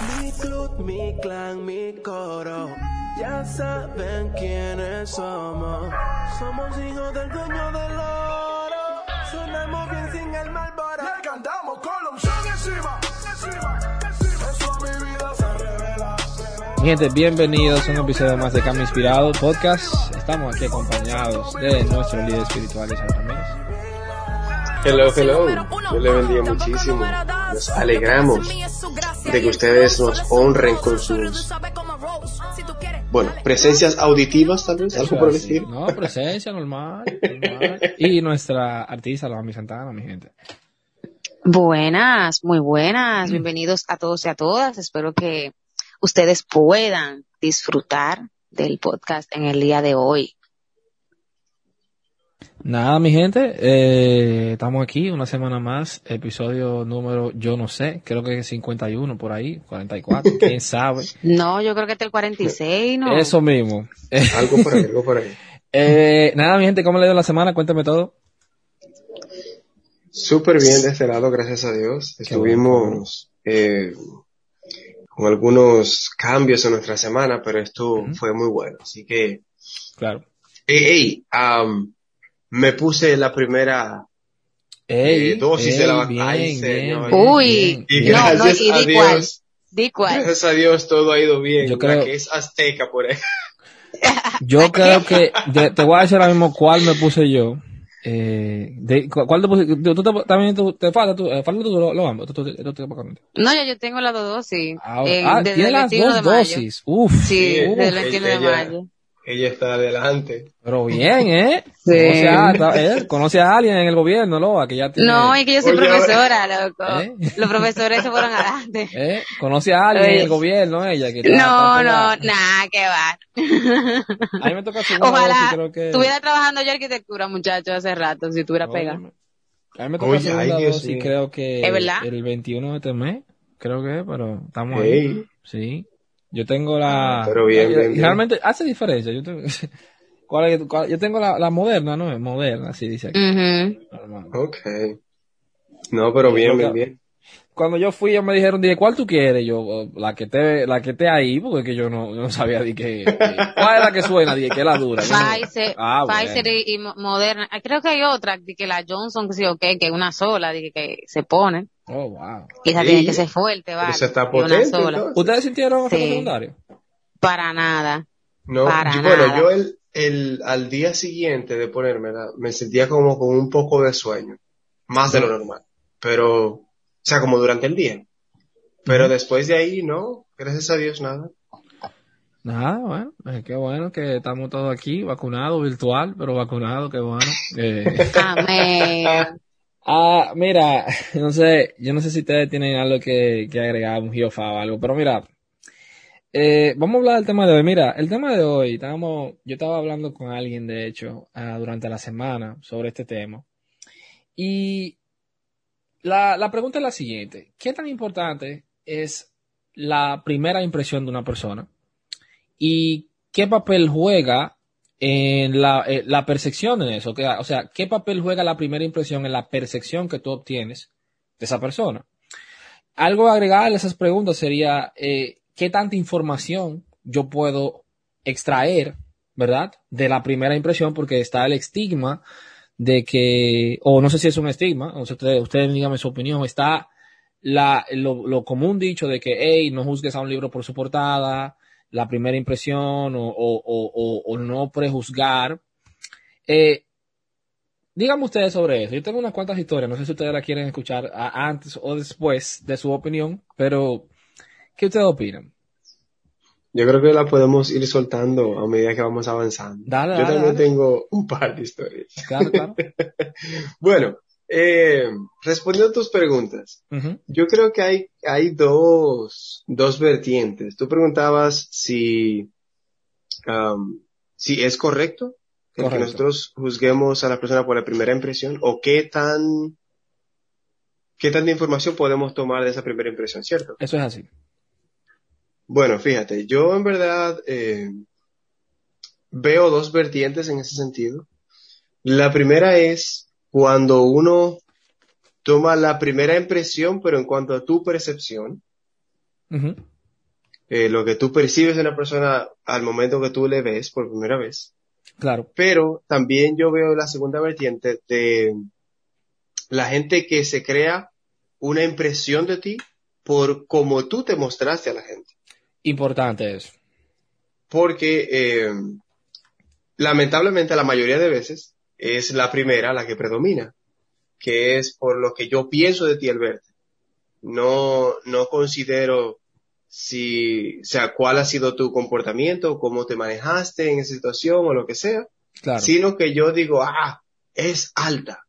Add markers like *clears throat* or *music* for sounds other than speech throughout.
Mi club, mi clan, mi coro. Ya saben quiénes somos. Somos hijos del dueño del oro. Sonamos bien sin el malboro. Le cantamos unción encima. Eso a mi vida se revela. Mi gente, bienvenidos a un episodio más de Cambio Inspirado Podcast. Estamos aquí acompañados de nuestro líder espiritual, Isabel Ramírez. Hello, hello. Dios le bendiga muchísimo. Nos alegramos de que ustedes nos honren con sus, bueno, presencias auditivas tal vez, algo por estilo. No, presencia normal, normal. Y nuestra artista, la Mami Santana, mi gente. Buenas, muy buenas. Bienvenidos a todos y a todas. Espero que ustedes puedan disfrutar del podcast en el día de hoy. Nada, mi gente, eh, estamos aquí una semana más, episodio número, yo no sé, creo que es 51 por ahí, 44, *laughs* quién sabe. No, yo creo que es el 46, ¿no? Eso mismo. *laughs* Algo por ahí, algo por ahí. Eh, nada, mi gente, ¿cómo le dio la semana? Cuéntame todo. Súper bien de este lado, gracias a Dios. Estuvimos eh, con algunos cambios en nuestra semana, pero esto fue muy bueno. Así que, Claro. hey, hey, am, me puse la primera Ey, Eh, dosis de la bien, ay, señor. bien, Uy. bien. y No, no, gracias y a di cuál. Dios, Di cuál. gracias a Dios todo ha ido bien. Yo La creo- que es azteca por ahí. Yo *laughs* creo que de- te voy a decir ahora mismo cuál me puse yo. Eh, de, cu- ¿Cuál te puse? Tú, tú te, también tú- te falta, tú, eh, falta tú lo, lo ambos. Tú, tú, tú- tú- tú- No, ya yo tengo las dos dosis. Ah, En- ah, tiene las 21 dos dosis. Uf. Sí, Sí, desde el uf, 21 de mayo. Ella está adelante. Pero bien, ¿eh? *laughs* Sí. Conoce a, eh, conoce a alguien en el gobierno, Loa, que ya tiene... No, es que yo soy Oye, profesora, loco. ¿Eh? Los profesores se fueron adelante. *laughs* ¿Eh? Conoce a alguien en el gobierno, ella. Que está- No, está no, nada, que va. *laughs* A mí me toca Ojalá dosis, creo que... estuviera trabajando yo arquitectura, muchacho, hace rato, si estuviera pegado. Óyeme. A mí me toca Oye, ay, Dios mío. creo que ¿Es verdad? el 21 de este mes, creo que, pero estamos ahí. Hey. Sí. Yo tengo la... Ah, pero bien, bien. Realmente hace diferencia. Yo tengo, *laughs* ¿Cuál es- cuál- yo tengo la, la moderna, ¿no? Moderna, así dice aquí. Normal. Ok. No, pero bien, bien, bien. Cuando yo fui, ellos me dijeron, dije, ¿cuál tú quieres? Yo, oh, la que te, la que esté ahí, porque que yo no, yo no sabía de qué, ¿cuál es la que suena? Dije, que es la dura. Pfizer, Ah, bueno. Pfizer y, y Mo- Moderna. Ah, Creo que hay otra, de que la Johnson, que sí o qué, que es una sola, de que, que se pone. Oh, wow. Y esa Sí. tiene que ser fuerte, vale. Se está y una potente. sola. entonces. ¿Ustedes sintieron Sí. secundario? Para nada. No, Para yo- bueno, nada. yo el, el, al día siguiente de ponérmela, me sentía como con un poco de sueño. Más de lo normal. Pero, o sea, como durante el día. Pero después de ahí, no, gracias a Dios, nada. Nada, bueno, eh, qué bueno que estamos todos aquí, vacunados, virtual, pero vacunados, qué bueno. Eh, Amén. *laughs* Ah, mira, no sé, yo no sé si ustedes tienen algo que, que agregar, un geofa o algo, pero mira, eh, vamos a hablar del tema de hoy. Mira, el tema de hoy, estábamos, yo estaba hablando con alguien, de hecho, ah, durante la semana sobre este tema. Y la, pregunta es la siguiente, ¿qué tan importante es la primera impresión de una persona? ¿Y qué papel juega en la, eh, percepción en eso? O sea, ¿qué papel juega la primera impresión en la percepción que tú obtienes de esa persona? Algo a a esas preguntas sería, eh, ¿qué tanta información yo puedo extraer, verdad? De la primera impresión, porque está el estigma de que, o no sé si es un estigma, o sea, ustedes, ustedes díganme su opinión, está la, lo, lo común dicho de que, hey, no juzgues a un libro por su portada, la primera impresión o, o, o, o- no prejuzgar. Eh, díganme ustedes sobre eso. Yo tengo unas cuantas historias, no sé si ustedes la quieren escuchar antes o después de su opinión, pero ¿qué ustedes opinan? Yo creo que la podemos ir soltando a medida que vamos avanzando. Dale, Yo dale, también dale. tengo un par de historias. Claro, claro. *laughs* Bueno, eh, respondiendo a tus preguntas, yo creo que hay, hay dos, dos vertientes. Tú preguntabas si, am, si es correcto el que Correcto. nosotros juzguemos a la persona por la primera impresión o qué tan, qué tanta información podemos tomar de esa primera impresión, ¿cierto? Eso es así. Bueno, fíjate, yo en verdad eh, veo dos vertientes en ese sentido. La primera es cuando uno toma la primera impresión, pero en cuanto a tu percepción, eh, lo que tú percibes de una persona al momento que tú le ves por primera vez. Claro. Pero también yo veo la segunda vertiente de la gente que se crea una impresión de ti por cómo tú te mostraste a la gente. Importante eso. Porque eh, lamentablemente la mayoría de veces es la primera la que predomina, que es por lo que yo pienso de ti al verte. No, no considero si, o sea, cuál ha sido tu comportamiento, cómo te manejaste en esa situación o lo que sea, Claro. sino que yo digo, ah, es alta,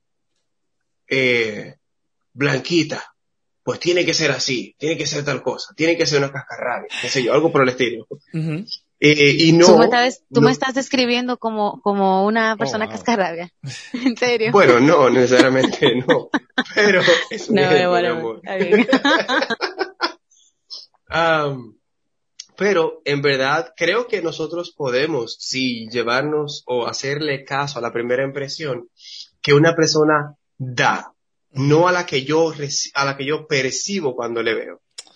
eh, blanquita, pues tiene que ser así, tiene que ser tal cosa, tiene que ser una cascarrabia, qué sé yo, algo por el estilo. Eh, y no, tú me estás, tú no- me estás describiendo como, como una persona wow. cascarrabia. *laughs* ¿En serio? Bueno, no, necesariamente no, *laughs* pero es un no, ejemplo, bueno, mi amor. está bien. *laughs* Am, pero en verdad creo que nosotros podemos, si llevarnos o hacerle caso a la primera impresión que una persona da, no a la que yo a la que yo percibo cuando le veo. O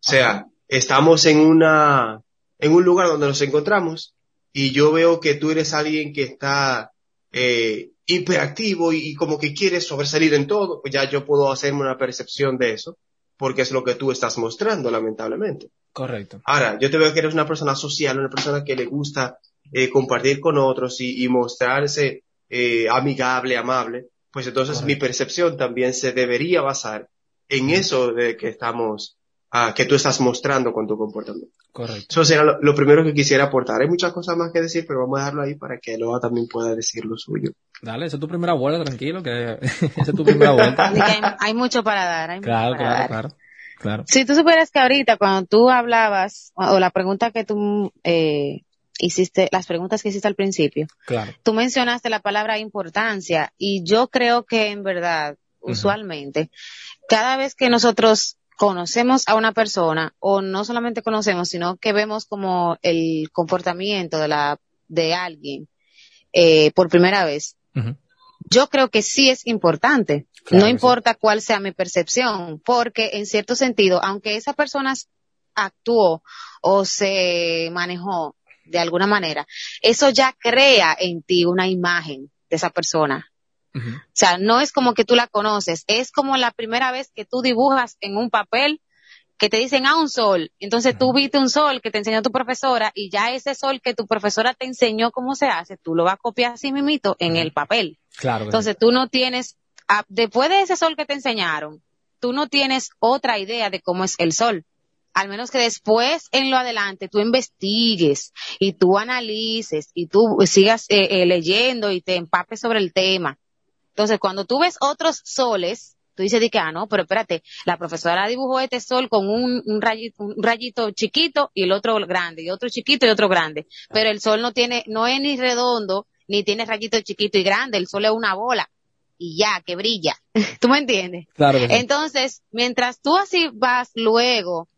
sea, estamos en una en un lugar donde nos encontramos y yo veo que tú eres alguien que está eh, hiperactivo y, y como que quieres sobresalir en todo, pues ya yo puedo hacerme una percepción de eso, porque es lo que tú estás mostrando, lamentablemente. Correcto. Ahora, yo te veo que eres una persona social, una persona que le gusta eh, compartir con otros y, y mostrarse eh, amigable, amable, pues entonces Correcto. mi percepción también se debería basar en eso de que estamos, ah, que tú estás mostrando con tu comportamiento. Correcto. Eso será lo, lo primero que quisiera aportar. Hay muchas cosas más que decir, pero vamos a dejarlo ahí para que Loa también pueda decir lo suyo. Dale, esa es tu primera vuelta, tranquilo, que *laughs* esa es tu primera vuelta. Hay, hay mucho para dar. Hay mucho Claro, para claro, dar. claro. Claro. Si tú supieras que ahorita cuando tú hablabas, o o la pregunta que tú eh, hiciste, las preguntas que hiciste al principio, Claro. tú mencionaste la palabra importancia y yo creo que en verdad, usualmente, cada vez que nosotros conocemos a una persona o no solamente conocemos, sino que vemos como el comportamiento de la de alguien eh, por primera vez, yo creo que sí es importante. Claro no sí. importa cuál sea mi percepción, porque en cierto sentido, aunque esa persona actuó o se manejó de alguna manera, eso ya crea en ti una imagen de esa persona. O sea, no es como que tú la conoces, es como la primera vez que tú dibujas en un papel que te dicen, ah, un sol. Entonces tú viste un sol que te enseñó tu profesora y ya ese sol que tu profesora te enseñó cómo se hace, tú lo vas a copiar así mimito en el papel. Claro. Entonces tú no tienes, ah, después de ese sol que te enseñaron, tú no tienes otra idea de cómo es el sol. Al menos que después, en lo adelante, tú investigues y tú analices y tú sigas eh, eh, leyendo y te empapes sobre el tema. Entonces, cuando tú ves otros soles, tú dices de que, ah, no, pero espérate, la profesora dibujó este sol con un, un rayito, un rayito chiquito y el otro grande, y otro chiquito y otro grande. Pero el sol no tiene, no es ni redondo, ni tiene rayito chiquito y grande, el sol es una bola. Y ya, que brilla. *laughs* ¿Tú me entiendes? Claro que sí. Entonces, mientras tú así vas luego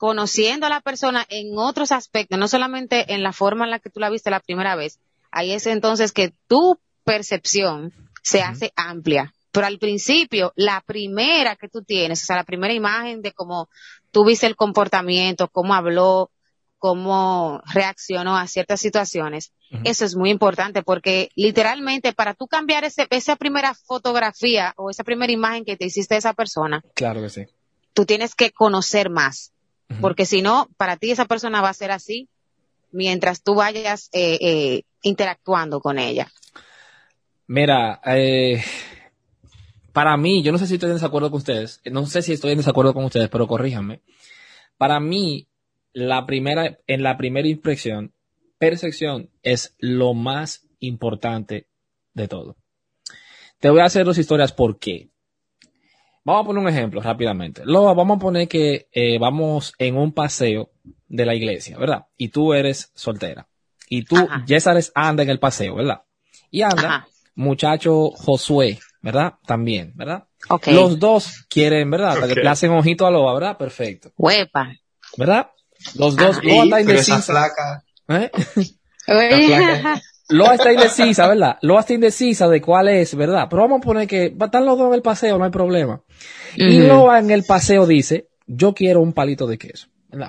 conociendo a la persona en otros aspectos, no solamente en la forma en la que tú la viste la primera vez, ahí es entonces que tu percepción se hace amplia. Pero al principio, la primera que tú tienes, o sea, la primera imagen de cómo tú viste el comportamiento, cómo habló, cómo reaccionó a ciertas situaciones, eso es muy importante porque literalmente para tú cambiar ese, esa primera fotografía o esa primera imagen que te hiciste de esa persona, Claro que sí. tú tienes que conocer más, Porque si no, para ti esa persona va a ser así mientras tú vayas eh, eh, interactuando con ella. Mira, eh, para mí, yo no sé si estoy en desacuerdo con ustedes, no sé si estoy en desacuerdo con ustedes, pero corríjanme. Para mí, la primera, en la primera impresión, percepción es lo más importante de todo. Te voy a hacer dos historias por qué. Vamos a poner un ejemplo rápidamente. Loa, vamos a poner que eh, vamos en un paseo de la iglesia, ¿verdad? Y tú eres soltera. Y tú, Ajá. Yesares anda en el paseo, ¿verdad? Y anda Ajá. muchacho Josué, ¿verdad? También, ¿verdad? Los dos quieren, ¿verdad? Ok. Le hacen ojito a Loa, ¿verdad? Perfecto. Huepa. ¿Verdad? Los dos, Ajá. Loa está Sí, pero esa indecisa. flaca, ¿eh? *laughs* Oye, placa. Loa está indecisa, ¿verdad? Loa está indecisa de cuál es, ¿verdad? Pero vamos a poner que va- están los dos en el paseo, no hay problema. Y Ujú. Loa en el paseo dice, yo quiero un palito de queso. En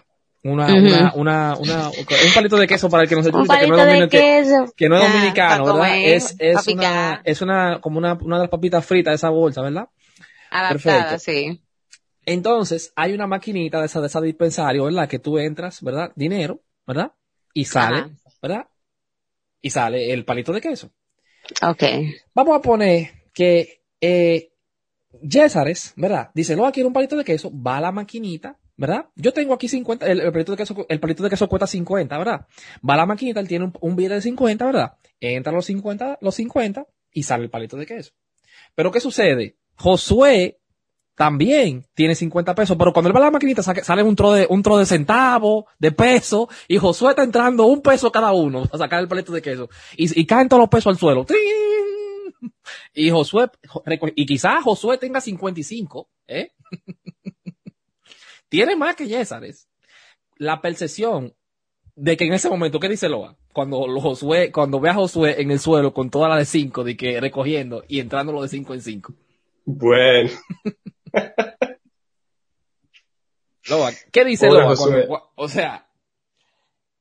Una, una, una, una, un palito de queso para el que no se Un escucha, que no es dominicano, que, no es Ah, dominicano, ¿verdad? Es, es una, es una, como una, una de las papitas fritas de esa bolsa, ¿verdad? Adaptada, Perfecto. sí. Entonces, hay una maquinita de esa, de esa dispensario, ¿verdad? Que tú entras, ¿verdad? Dinero, ¿verdad? Y sale, Ajá. ¿verdad? Y sale el palito de queso. Ok. Vamos a poner que, eh, ¿verdad? Dice, no, quiero un palito de queso, va a la maquinita, ¿verdad? Yo tengo aquí 50, el, el palito de queso, el palito de queso cuesta 50, ¿verdad? Va a la maquinita, él tiene un, un billete de 50, ¿verdad? Entra los 50, los 50 y sale el palito de queso. Pero ¿qué sucede? Josué también tiene 50 pesos, pero cuando él va a la maquinita sale un tro de, un tro de centavo, de peso, y Josué está entrando un peso cada uno a sacar el palito de queso. Y, y caen todos los pesos al suelo. ¡Trin! Y Josué, y quizás Josué tenga 55, ¿eh? *laughs* Tiene más que Césares. La percepción de que en ese momento, ¿qué dice Loa? Cuando lo Josué, cuando ve a Josué en el suelo con toda la de 5, de que recogiendo y entrando lo de 5 en 5. Bueno, *laughs* Loa, ¿qué dice? Josué. Cuando- o sea,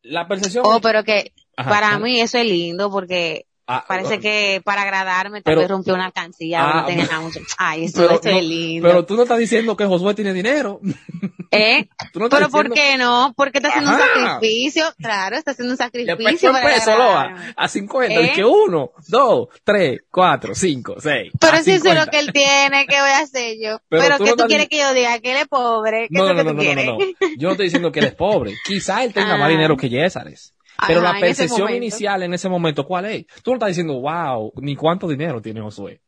la percepción. Oh, pero que Ajá, para mí eso es lindo porque Ah, parece no, que para agradarme Pero- vez rompió una alcancía Ah, no tenía nada mucho. Ay, eso, pero, no, es lindo. pero tú no estás diciendo que Josué tiene dinero. *laughs* ¿Eh? Tú no Pero ¿por diciendo- qué no? Porque está haciendo Ajá. un sacrificio. Claro, está haciendo un sacrificio para peso, Loa, a 50. ¿Eh? Que uno, dos, tres, cuatro, cinco, seis. Pero si eso es lo 50. que él tiene, ¿qué voy a hacer yo? Pero Pero, tú no tú quieres que yo diga que él es pobre. ¿Qué No, es no, lo no, que tú quieres? Yo no estoy diciendo que él es pobre. *laughs* Quizá él tenga más Ah. dinero que Césares. Pero Ajá, la percepción inicial en ese momento, ¿cuál es? Tú no estás diciendo, wow, ni cuánto dinero tiene Josué.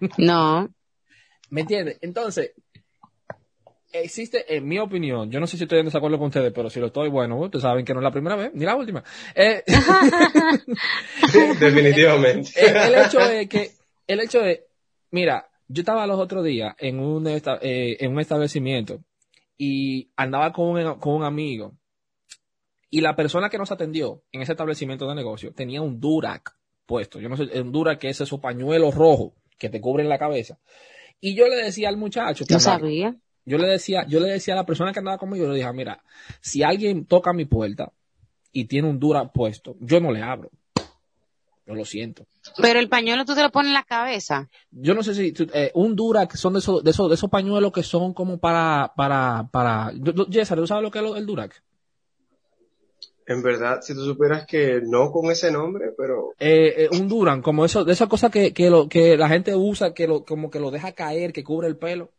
*laughs* No. ¿Me entiendes? Entonces, existe, en mi opinión, yo no sé si estoy en desacuerdo con ustedes, pero si lo estoy, bueno, ustedes saben que no es la primera vez, ni la última. Eh, *laughs* definitivamente. el, el hecho es que, el hecho es, mira, yo estaba los otros días en un, esta- eh, en un establecimiento y andaba con un, con un amigo y la persona que nos atendió en ese establecimiento de negocio tenía un Durac puesto. Yo no sé, un Durac que es esos pañuelos rojos que te cubren la cabeza. Y yo le decía al muchacho que No andaba- sabía. yo le decía, yo le decía a la persona que andaba conmigo, yo le dije, mira, si alguien toca mi puerta y tiene un Durac puesto, yo no le abro. Yo lo siento. Pero el pañuelo tú te lo pones en la cabeza. Yo no sé si eh, un Durac son de esos, de esos, de esos pañuelos que son como para, para, para. César, ¿tú sabes lo que es el Durac? En verdad, si tú supieras que no con ese nombre, pero Eh, eh, un Duran, como eso, de esas cosas que, que, lo, que la gente usa, que lo, como que lo deja caer, que cubre el pelo.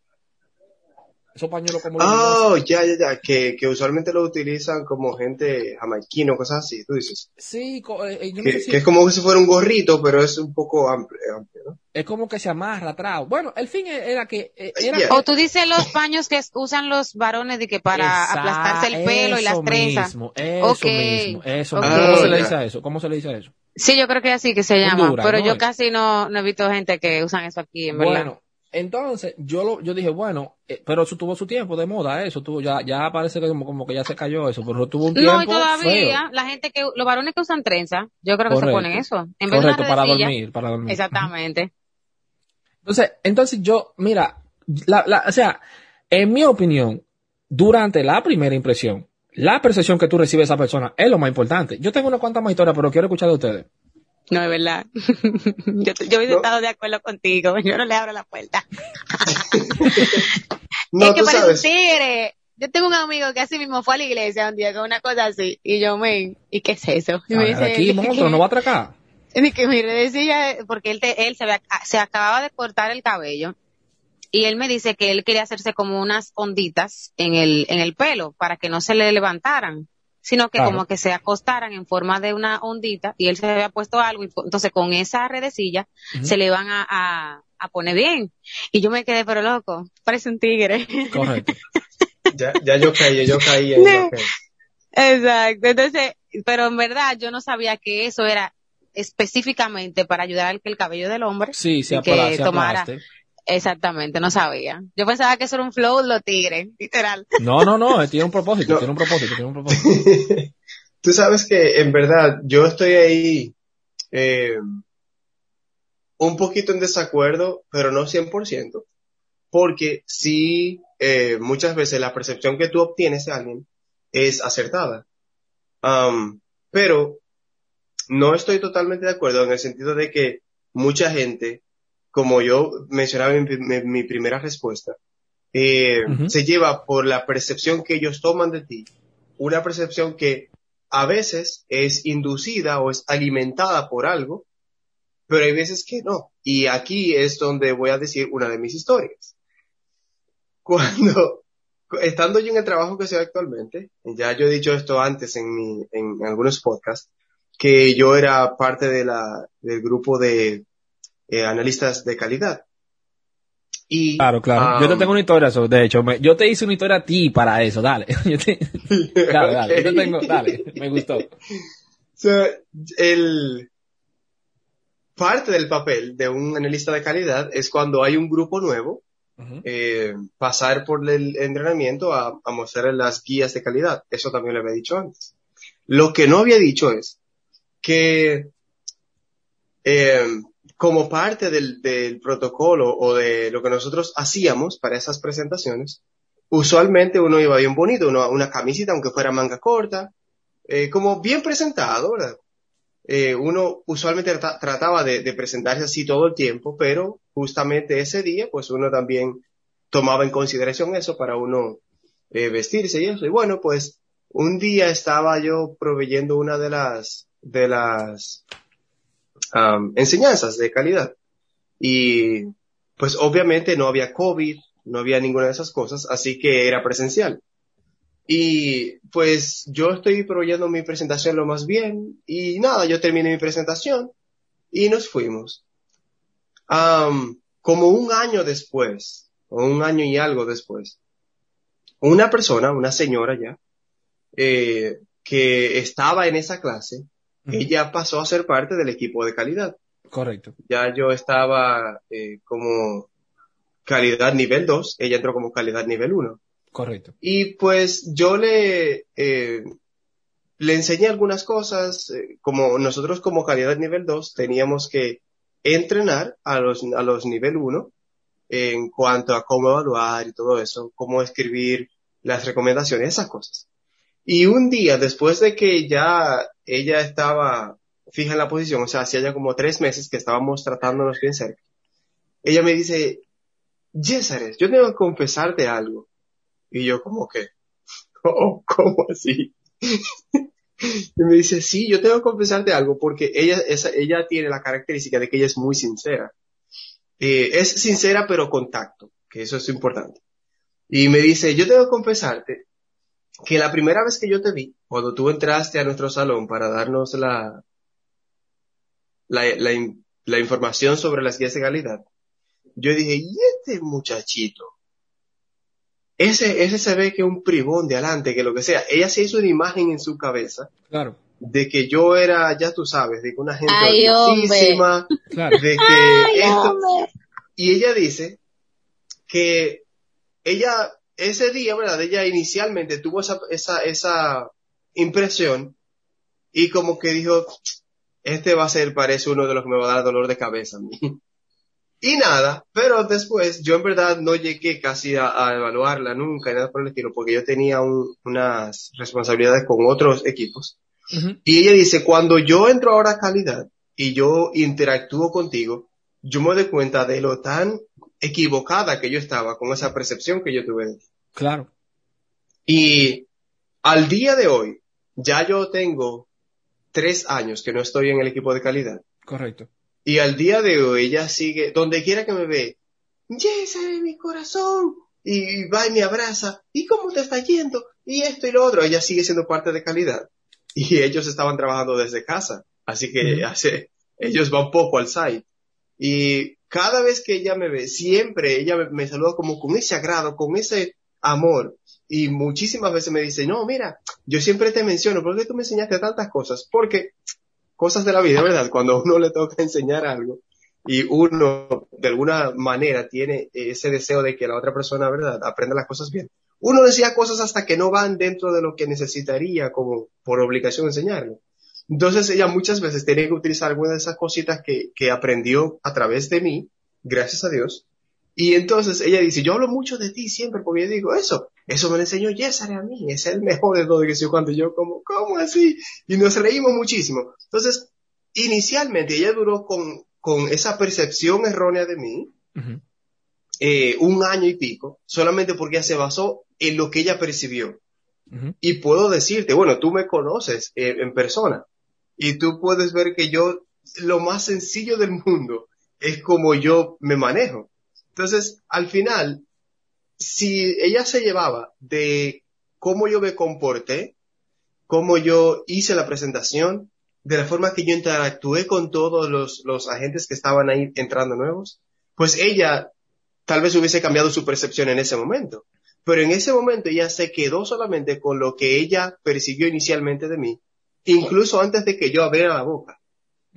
Esos pañuelos como. Oh, ya, ya, ya, que, que usualmente lo utilizan como gente jamaiquino, cosas así, tú dices. Sí, co- eh, eh, yo no Que, sé si- que es como si fuera un gorrito, pero es un poco amplio, amplio, ¿no? es como que se amarra atrás. Bueno, el fin era que, eh, era Yeah. O tú dices los paños que usan los varones de que para Esa- aplastarse el pelo y las trenzas. Mismo, eso Ok, mismo, eso ok. mismo. ¿Cómo se le Ah, dice a eso? ¿Cómo se le dice a eso? Sí, yo creo que así que se llama. Pero ¿no? yo casi no, no he visto gente que usan eso aquí, en verdad. Bueno, entonces yo lo, yo dije, bueno, eh, pero eso tuvo su tiempo de moda, eso tuvo, ya, ya parece que como, como que ya se cayó eso, pero tuvo un tiempo No, y todavía, feo. la gente que, los varones que usan trenza, yo creo que Correcto. se ponen eso. En vez Correcto, de para dormir, para dormir. Exactamente. Entonces, entonces yo, mira, la, la, o sea, en mi opinión, durante la primera impresión, la percepción que tú recibes de esa persona es lo más importante. Yo tengo unas cuantas más historias, pero quiero escuchar de ustedes. No, es verdad. *laughs* yo, yo hubiese No. estado de acuerdo contigo. *laughs* Yo no le abro la puerta. *laughs* No, es que tú parece un sabes. tigre. Yo tengo un amigo que así mismo fue a la iglesia un día con una cosa así. Y yo, men, ¿y qué es eso? Y me ver, dice, aquí, monstruo, no va a atracar. Ni que mi decía, porque él, te- él se, había- se acababa de cortar el cabello y él me dice que él quería hacerse como unas onditas en el, en el pelo para que no se le levantaran, sino que Claro. como que se acostaran en forma de una ondita y él se había puesto algo y entonces con esa redecilla se le iban a, a, a poner bien. Y yo me quedé, pero loco, parece un tigre. Correcto. *laughs* Ya, ya yo caí, yo caí Exacto. Entonces, pero en verdad yo no sabía que eso era específicamente para ayudar al que el cabello del hombre Sí, se, que tomara- aplaste. Exactamente, no sabía. Yo pensaba que eso era un flow de los tigres, literal. No, no, no, tiene un propósito, No. tiene un propósito, tiene un propósito. *laughs* Tú sabes que en verdad yo estoy ahí eh, un poquito en desacuerdo, pero no 100%, porque sí, eh, muchas veces la percepción que tú obtienes de alguien es acertada. Um, pero no estoy totalmente de acuerdo en el sentido de que mucha gente, como yo mencionaba en mi, primera respuesta, eh, se lleva por la percepción que ellos toman de ti, una percepción que a veces es inducida o es alimentada por algo, pero hay veces que no. Y aquí es donde voy a decir una de mis historias. *laughs* Cuando, estando yo en el trabajo que estoy actualmente, ya yo he dicho esto antes en, mi, en algunos podcasts, que yo era parte de la, del grupo de eh, analistas de calidad. Y, claro, claro. yo te tengo una historia, de hecho, yo te hice una historia a ti para eso, dale. *laughs* dale, dale, yo te tengo, dale, me gustó. el, parte del papel de un analista de calidad es cuando hay un grupo nuevo, eh, pasar por el entrenamiento a, a mostrar las guías de calidad. Eso también lo había dicho antes. Lo que no había dicho es que eh, como parte del, del, protocolo o de lo que nosotros hacíamos para esas presentaciones, usualmente uno iba bien bonito, uno, una camisita, aunque fuera manga corta, eh, como bien presentado, ¿verdad? Eh, uno usualmente trataba de, de, presentarse así todo el tiempo, pero justamente ese día, pues uno también tomaba en consideración eso para uno eh, vestirse y eso. Y bueno, pues un día estaba yo proveyendo una de las de las enseñanzas de calidad. Y pues obviamente no había COVID, no había ninguna de esas cosas, así que era presencial. Y pues yo estoy proveyendo mi presentación lo más bien y nada, yo terminé mi presentación y nos fuimos. como un año después, o un año y algo después, una persona, una señora ya, eh, que estaba en esa clase, ella pasó a ser parte del equipo de calidad. Correcto. Ya yo estaba eh, como calidad nivel 2, ella entró como calidad nivel 1. Correcto. Y pues yo le, eh, le enseñé algunas cosas, eh, como nosotros como calidad nivel 2 teníamos que entrenar a los, a los nivel 1 en cuanto a cómo evaluar y todo eso, cómo escribir las recomendaciones, esas cosas. Y un día, después de que ya ella estaba fija en la posición, o sea, hacía ya como tres meses que estábamos tratándonos bien cerca, ella me dice, Yesares, yo tengo que confesarte algo. Y yo como que, *laughs* oh, ¿cómo así? *laughs* y me dice, sí, yo tengo que confesarte algo porque ella, esa, ella tiene la característica de que ella es muy sincera. Eh, es sincera pero con tacto, que eso es importante. Y me dice, yo tengo que confesarte que la primera vez que yo te vi, cuando tú entraste a nuestro salón para darnos la, la, la, información sobre las guías de calidad, yo dije, ¿y este muchachito? Ese, ese se ve que un privón de adelante, que lo que sea. Ella se hizo una imagen en su cabeza. Claro. De que yo era, ya tú sabes, de que una gente altísima, de que esto, y ella dice que ella ese día, ¿verdad? Ella inicialmente tuvo esa, esa, esa impresión y como que dijo, este va a ser, parece uno de los que me va a dar dolor de cabeza a mí. *laughs* Y nada, pero después yo en verdad no llegué casi a, evaluarla nunca, nada por el estilo, porque yo tenía unas responsabilidades con otros equipos. Y ella dice, cuando yo entro ahora a calidad y yo interactúo contigo, yo me doy cuenta de lo tan equivocada que yo estaba con esa percepción que yo tuve. Claro. Y al día de hoy, ya yo tengo tres años que no estoy en el equipo de calidad. Correcto. Y al día de hoy ella sigue, donde quiera que me ve, Yes, mi corazón. Y va y me abraza. ¿Y cómo te está yendo? Y esto y lo otro. Ella sigue siendo parte de calidad. *laughs* Y ellos estaban trabajando desde casa. Así que hace, ellos van poco al site. Y cada vez que ella me ve, siempre ella me, saluda como con ese agrado, con ese amor. Y muchísimas veces me dice, no, mira, yo siempre te menciono, ¿por qué tú me enseñaste tantas cosas? Porque cosas de la vida, ¿verdad? Cuando uno le toca enseñar algo y uno de alguna manera tiene ese deseo de que la otra persona, ¿verdad?, aprenda las cosas bien. Uno decía cosas hasta que no van dentro de lo que necesitaría como por obligación enseñarlo. Entonces ella muchas veces tenía que utilizar algunas de esas cositas que, que aprendió a través de mí, gracias a Dios. Y entonces ella dice, yo hablo mucho de ti siempre porque yo digo eso. Eso me lo enseñó Yesare a mí, es el mejor de todo, que yo cuando yo como, ¿cómo así? Y nos reímos muchísimo. Entonces, inicialmente ella duró con, con esa percepción errónea de mí, eh, un año y pico, solamente porque ella se basó en lo que ella percibió. Y puedo decirte, bueno, tú me conoces eh, en persona y tú puedes ver que yo, lo más sencillo del mundo es como yo me manejo. Entonces, al final, si ella se llevaba de cómo yo me comporté, cómo yo hice la presentación, de la forma que yo interactué con todos los, los agentes que estaban ahí entrando nuevos, pues ella tal vez hubiese cambiado su percepción en ese momento. Pero en ese momento ella se quedó solamente con lo que ella percibió inicialmente de mí, incluso antes de que yo abriera la boca.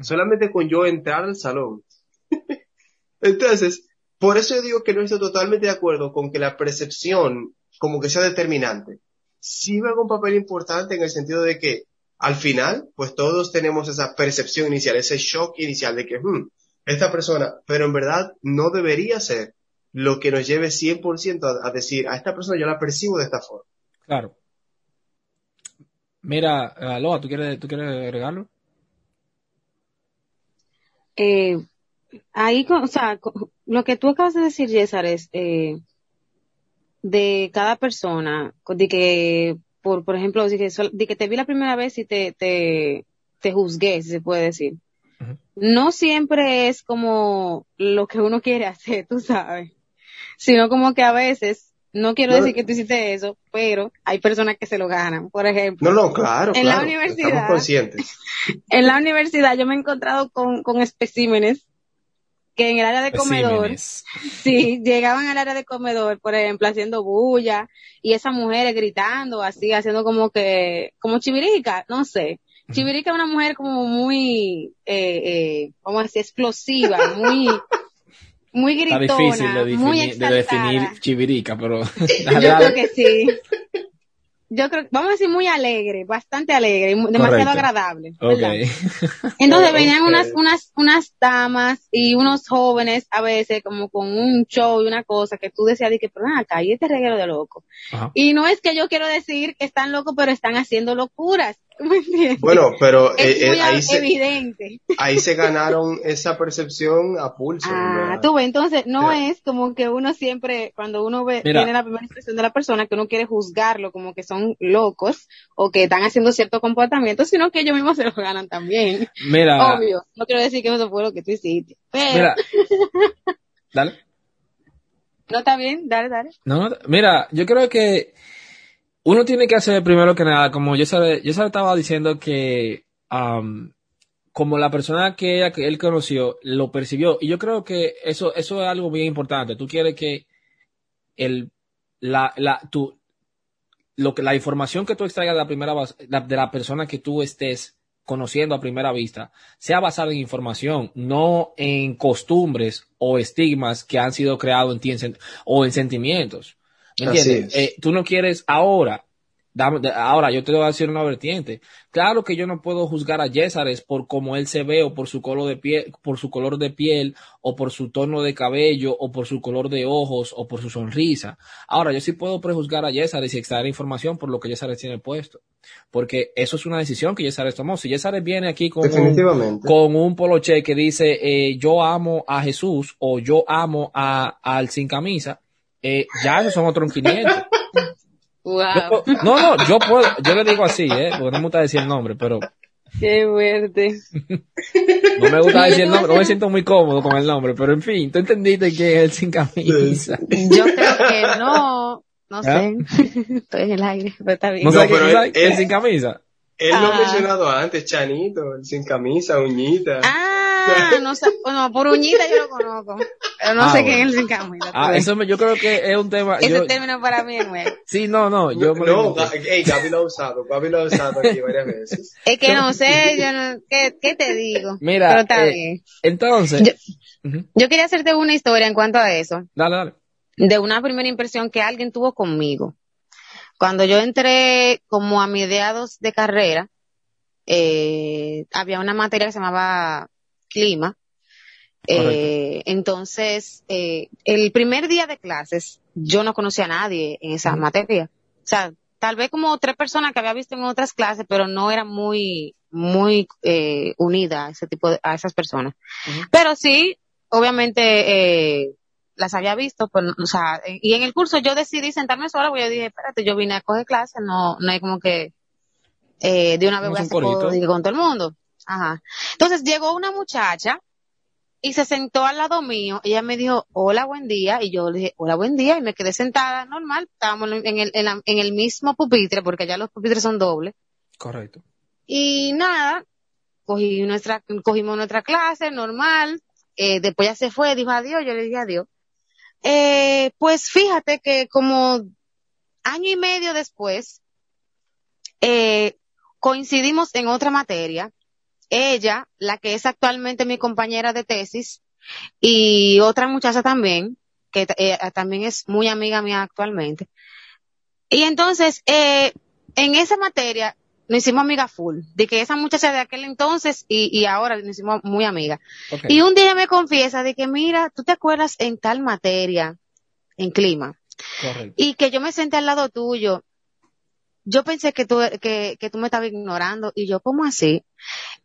Solamente con yo entrar al salón. *laughs* Entonces, por eso yo digo que no estoy totalmente de acuerdo con que la percepción como que sea determinante. Sí juega un papel importante en el sentido de que al final, pues todos tenemos esa percepción inicial, ese shock inicial de que, hmm, esta persona, pero en verdad no debería ser lo que nos lleve 100% a, a decir, a esta persona yo la percibo de esta forma. Claro. Mira, Aloha, ¿tú quieres, ¿tú quieres agregarlo? Eh, ahí, o sea, lo que tú acabas de decir, César, es eh, de cada persona, de que, por, por ejemplo, de que, de que te vi la primera vez y te, te, te juzgué, si se puede decir. No siempre es como lo que uno quiere *laughs* hacer, tú sabes sino como que a veces, no quiero decir que tú hiciste eso, pero hay personas que se lo ganan. Por ejemplo, no, no, claro, en la universidad, estamos conscientes. *laughs* En la universidad yo me he encontrado con, con especímenes que en el área de comedor, sí, llegaban al área de comedor, por ejemplo, haciendo bulla, y esas mujeres gritando, así, haciendo como que, como chivirica, no sé. Chivirica es una mujer como muy, eh, eh, ¿cómo decir? Explosiva, muy, *laughs* muy gritona, Está difícil de, muy de definir chivirica, pero... *laughs* Yo creo que sí. Yo creo, vamos a decir muy alegre, bastante alegre, demasiado agradable. Okay. *laughs* Entonces venían unas, unas, unas damas y unos jóvenes a veces como con un show y una cosa que tú decías de que, pero acá, y este reguero de loco. Y no es que yo quiero decir que están locos, pero están haciendo locuras. Bueno, pero es eh, eh, ahí, evidente. Se, ahí se ganaron esa percepción a pulso. Ah, tú ves, entonces no es como que uno siempre, cuando uno ve, tiene la primera impresión de la persona, que uno quiere juzgarlo como que son locos o que están haciendo cierto comportamiento, sino que ellos mismos se lo ganan también. Mira. Obvio, no quiero decir que eso fue lo que tú hiciste. Pero... Mira. *laughs* Dale. No está bien, dale, dale. No, mira, yo creo que uno tiene que hacer primero que nada, como yo sabe, yo estaba diciendo que como la persona que, él conoció lo percibió, y yo creo que eso, eso es algo bien importante. Tú quieres que la, la, que, la información que tú extraigas de la primera, de la persona que tú estés conociendo a primera vista, sea basada en información, no en costumbres o estigmas que han sido creados en ti o en sentimientos. ¿Me entiendes? Eh, tú no quieres ahora, ahora yo te voy a decir una vertiente. Claro que yo no puedo juzgar a Yesares por cómo él se ve o por su color de piel, por su color de piel o por su tono de cabello o por su color de ojos o por su sonrisa. Ahora yo sí puedo prejuzgar a Yesares y extraer información por lo que Yesares tiene puesto. Porque eso es una decisión que Yesares tomó. Si Yesares viene aquí con un, con un poloche que dice eh, yo amo a Jesús o yo amo a, al sin camisa, eh, ya esos son otros 500. no, no, yo puedo, yo le digo así, ¿eh? Porque no me gusta decir el nombre, pero. Qué fuerte. *laughs* no me gusta decir el nombre, no me siento muy cómodo con el nombre, pero en fin, tú entendiste que es el sin camisa. Yo creo que no, no sé. *laughs* Estoy en el aire, pero está bien. ¿No, sé el sin camisa? Él lo ha ah. mencionado antes, Chanito, el sin camisa, uñita. Ah, no sé, bueno, por uñita yo lo conozco, pero no ah, sé quién es el camisa. Ah, eso me, yo creo que es un tema. Ese término para mí es nuevo. Sí, no, no, yo me No, hey, Gaby lo ha usado, Gaby lo ha usado aquí varias veces. *laughs* Es que no sé, *laughs* yo no, ¿qué, qué te digo? Mira, pero está eh, bien. entonces. Yo, yo quería hacerte una historia en cuanto a eso. Dale, dale. De una primera impresión que alguien tuvo conmigo. Cuando yo entré como a mediados de carrera, eh, había una materia que se llamaba clima Eh, entonces, eh, el primer día de clases, yo no conocía a nadie en esa materia. O sea, tal vez como tres personas que había visto en otras clases, pero no era muy, muy eh, unida a ese tipo de, a esas personas. Pero sí, obviamente, eh, las había visto, pues, o sea, y en el curso yo decidí sentarme sola, porque yo dije, espérate, yo vine a coger clases, no, no hay como que, eh, de una vez voy a hacer con todo el mundo. Ajá. Entonces llegó una muchacha y se sentó al lado mío. Ella me dijo, hola, buen día. Y yo le dije, hola, buen día. Y me quedé sentada normal. Estábamos en el, en, el mismo pupitre, porque allá los pupitres son dobles. Correcto. Y nada, cogí nuestra, cogimos nuestra clase normal. Eh, después ya se fue, dijo adiós. Yo le dije adiós. Eh, pues fíjate que como año y medio después, eh, coincidimos en otra materia ella, la que es actualmente mi compañera de tesis, y otra muchacha también, que eh, también es muy amiga mía actualmente. Y entonces, eh, en esa materia, nos hicimos amiga full, de que esa muchacha de aquel entonces y, ahora nos hicimos muy amiga. Y un día me confiesa de que, mira, tú te acuerdas en tal materia, en clima, y que yo me senté al lado tuyo yo pensé que tú, que, que tú me estabas ignorando. Y yo, ¿cómo así?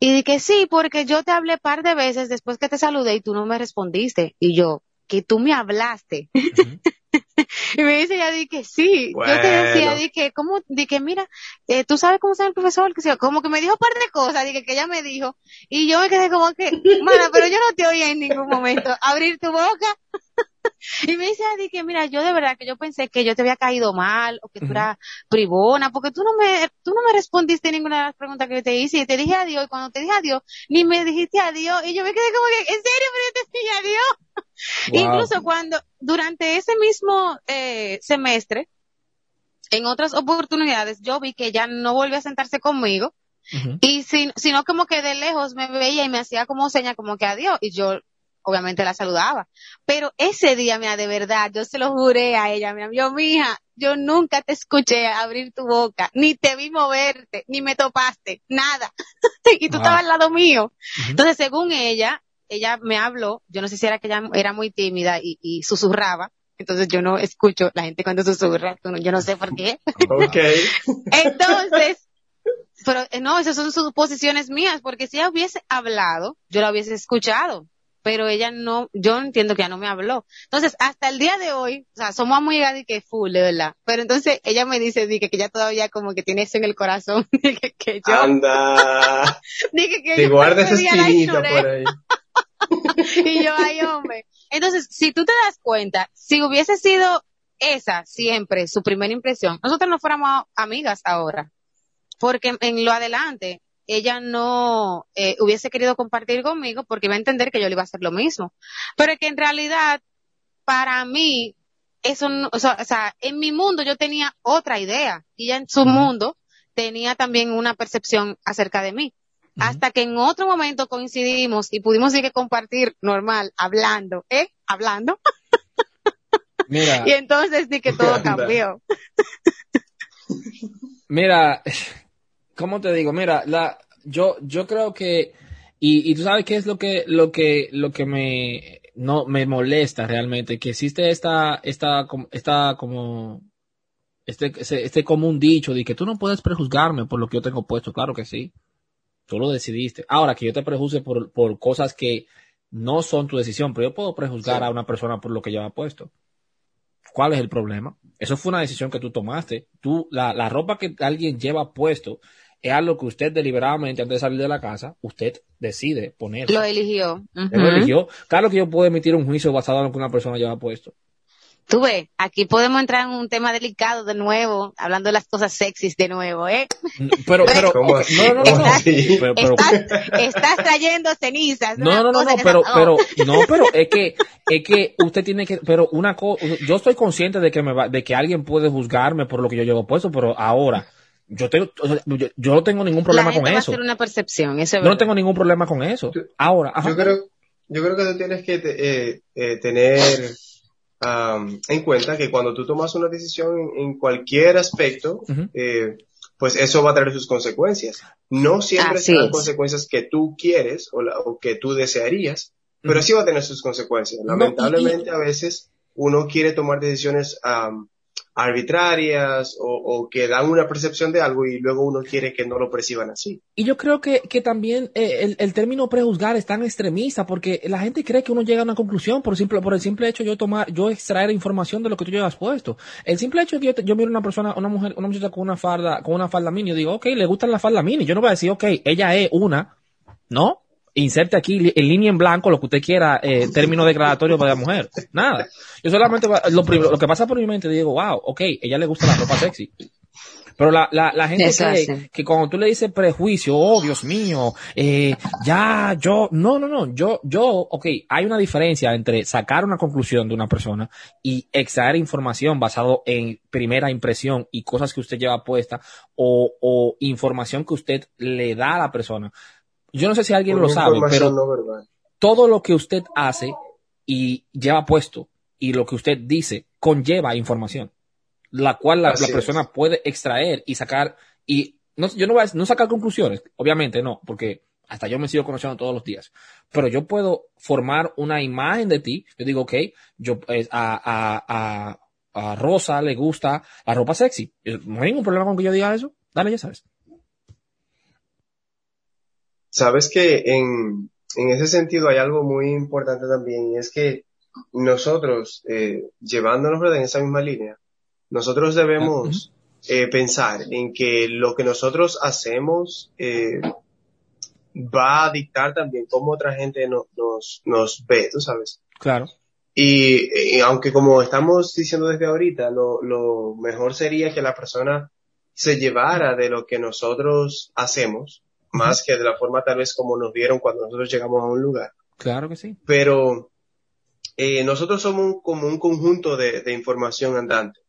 Y dije, sí, porque yo te hablé par de veces después que te saludé y tú no me respondiste. Y yo, que tú me hablaste. *laughs* y me dice ella, dije, sí. Yo te decía, dije, ¿cómo? Dije, mira, eh, tú sabes cómo llama el profesor, que como que me dijo par de cosas, dije que ella me dijo. Y yo me quedé como que, mira, pero yo no te oí en ningún momento abrir tu boca. *laughs* Y me dice Adi que mira, yo de verdad que yo pensé que yo te había caído mal o que tú eras privona, porque tú no me, tú no me respondiste ninguna de las preguntas que yo te hice y te dije adiós y cuando te dije adiós, ni me dijiste adiós y yo me quedé como que, ¿en serio? Pero yo te dije adiós. Incluso cuando, durante ese mismo eh, semestre, en otras oportunidades, yo vi que ella no volvió a sentarse conmigo. Y sino como que de lejos me veía y me hacía como seña como que adiós. Y yo obviamente la saludaba. Pero ese día, mira, de verdad, yo se lo juré a ella, mira, yo, mija, yo nunca te escuché abrir tu boca, ni te vi moverte, ni me topaste, nada. *laughs* y tú estabas al lado mío. Entonces, según ella, ella me habló, yo no sé si era que ella era muy tímida y, susurraba, entonces yo no escucho la gente cuando susurra, yo no sé por qué. *laughs* Ok. entonces, pero eh, no, esas son suposiciones mías, porque si ella hubiese hablado, yo la hubiese escuchado pero ella no, yo entiendo que ya no me habló. Entonces, hasta el día de hoy, o sea, somos muy y que full, verdad. Pero entonces ella me dice, dije que ya todavía como que tiene eso en el corazón, *laughs* dije que yo. Anda. *laughs* dije que Te guardas esa espinita por ahí. *laughs* y yo, ay, hombre. Entonces, si tú te das cuenta, si hubiese sido esa siempre su primera impresión, nosotros no fuéramos amigas ahora. Porque en lo adelante, ella no eh, hubiese querido compartir conmigo porque iba a entender que yo le iba a hacer lo mismo. Pero que en realidad, para mí, eso no, o sea, en mi mundo yo tenía otra idea y ella en su mundo tenía también una percepción acerca de mí. Hasta que en otro momento coincidimos y pudimos ir compartir normal, hablando, ¿eh? Hablando. *laughs* Mira. y entonces sí que todo cambió. Mira, ¿cómo te digo? Mira, la, yo, yo creo que, y, y tú sabes qué es lo que, lo que, lo que me, no, me molesta realmente, que existe esta, esta, esta como, este, este como un dicho de que tú no puedes prejuzgarme por lo que yo tengo puesto, claro que sí. Tú lo decidiste. Ahora que yo te prejuzgue por, por cosas que no son tu decisión, pero yo puedo prejuzgar a una persona por lo que lleva puesto. ¿Cuál es el problema? Eso fue una decisión que tú tomaste. Tú, la, la ropa que alguien lleva puesto es algo que usted deliberadamente antes de salir de la casa, usted decide poner. Lo eligió. Lo eligió. Claro que yo puedo emitir un juicio basado en lo que una persona lleva puesto. Tú ves, aquí podemos entrar en un tema delicado de nuevo, hablando de las cosas sexys de nuevo, ¿eh? Pero, pero, no, no, no, estás, trayendo cenizas. No, no, no, no, pero, pero, no, pero es que, es que usted tiene que, pero una cosa, yo estoy consciente de que me va, de que alguien puede juzgarme por lo que yo llevo puesto, pero ahora, yo tengo, yo, no tengo ningún problema con eso. una percepción, no tengo ningún problema con eso. Ahora, yo creo, yo creo que tú tienes que eh, eh, tener en cuenta que cuando tú tomas una decisión en, cualquier aspecto, eh, pues eso va a traer sus consecuencias. No siempre son consecuencias que tú quieres o, o, que tú desearías, pero sí va a tener sus consecuencias. Lamentablemente a veces uno quiere tomar decisiones arbitrarias o, que dan una percepción de algo y luego uno quiere que no lo perciban así. Y yo creo que, que también eh, el, el, término prejuzgar es tan extremista porque la gente cree que uno llega a una conclusión por, simple, por el simple hecho de yo tomar, yo extraer información de lo que tú llevas puesto. El simple hecho de que yo, yo miro una persona, una mujer, una muchacha con una falda, con una falda mini, yo digo, ok, le gustan la falda mini. Yo no voy a decir, ok, ella es una, ¿no? Inserte aquí en línea en blanco lo que usted quiera, eh, término declaratorio para la mujer. Nada. Yo solamente lo, lo que pasa por mi mente digo, wow, ok, ella le gusta la ropa sexy. Pero la, la, la gente cree que cuando tú le dices prejuicio, oh Dios mío, eh, ya, yo, no, no, no, yo, yo, ok, hay una diferencia entre sacar una conclusión de una persona y extraer información basado en primera impresión y cosas que usted lleva puesta o, o información que usted le da a la persona yo no sé si alguien lo sabe, pero todo lo que usted hace y lleva puesto y lo que usted dice conlleva información, la cual la, persona puede extraer y sacar y no, yo no voy a no sacar conclusiones, obviamente no, porque hasta yo me sigo conociendo todos los días, pero yo puedo formar una imagen de ti. Yo digo, ok, yo eh, a, a, a, a Rosa le gusta la ropa sexy. No hay ningún problema con que yo diga eso. Dale, ya sabes. Sabes que en, en ese sentido hay algo muy importante también y es que nosotros, eh, llevándonos en esa misma línea, nosotros debemos eh, pensar en que lo que nosotros hacemos eh, va a dictar también cómo otra gente nos, nos ve, tú sabes. Claro. Y, y, aunque como estamos diciendo desde ahorita, lo, lo mejor sería que la persona se llevara de lo que nosotros hacemos más que de la forma tal vez como nos vieron cuando nosotros llegamos a un lugar. Claro que sí. Pero eh, nosotros somos como un conjunto de, información andante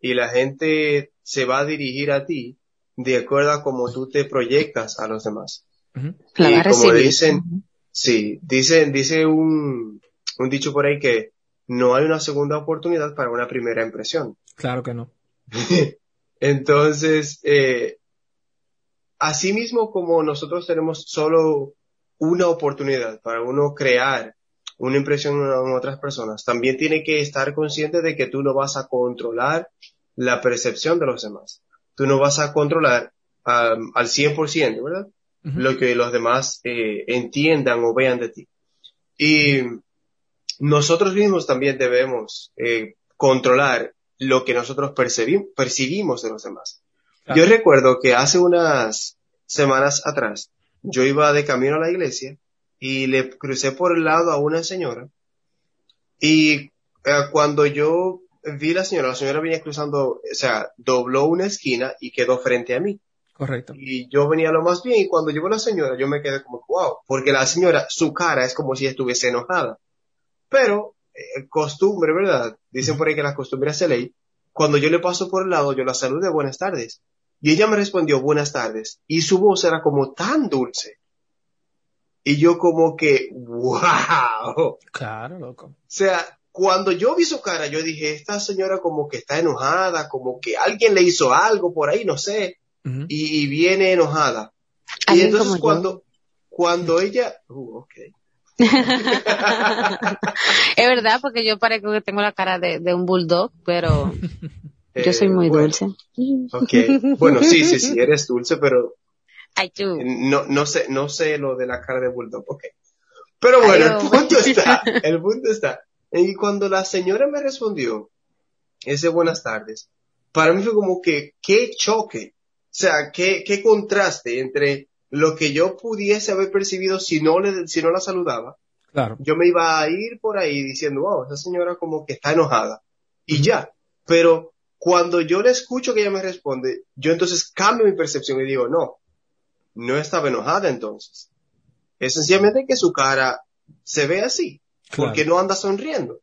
y la gente se va a dirigir a ti de acuerdo a cómo tú te proyectas a los demás. Y como dicen, sí, dice, dice un, un dicho por ahí que no hay una segunda oportunidad para una primera impresión. Claro que no. *laughs* Entonces, eh, Asimismo, como nosotros tenemos solo una oportunidad para uno crear una impresión en otras personas, también tiene que estar consciente de que tú no vas a controlar la percepción de los demás. Tú no vas a controlar al 100%, ¿verdad? Lo que los demás eh, entiendan o vean de ti. Y nosotros mismos también debemos eh, controlar lo que nosotros percibimos de los demás. Yo recuerdo que hace unas semanas atrás, yo iba de camino a la iglesia y le crucé por el lado a una señora y eh, cuando yo vi la señora, la señora venía cruzando, o sea, dobló una esquina y quedó frente a mí. Correcto. Y yo venía lo más bien y cuando llegó la señora yo me quedé como, wow, porque la señora, su cara es como si estuviese enojada. Pero, eh, costumbre, ¿verdad? Dicen por ahí que las costumbres se ley. Cuando yo le paso por el lado, yo la saludé, buenas tardes. Y ella me respondió buenas tardes. Y su voz era como tan dulce. Y yo como que, wow. Claro, loco. O sea, cuando yo vi su cara, yo dije, esta señora como que está enojada, como que alguien le hizo algo por ahí, no sé. y, viene enojada. Y entonces cuando, cuando ella, uh, okay. *laughs* es verdad, porque yo parezco que tengo la cara de, de un bulldog, pero *laughs* Yo soy muy dulce. Ok, bueno, sí, sí, sí, eres dulce, pero no, no sé, no sé lo de la cara de bulldog, ok. Pero bueno, el punto está, *laughs* el punto está. Y cuando la señora me respondió ese buenas tardes, para mí fue como que, qué choque. O sea, qué, qué contraste entre lo que yo pudiese haber percibido si no le, si no la saludaba. Claro. Yo me iba a ir por ahí diciendo, wow, esa señora como que está enojada. Y ya. Pero cuando yo le escucho que ella me responde, yo entonces cambio mi percepción y digo, no, no estaba enojada entonces. Es sencillamente que su cara se ve así, porque no anda sonriendo.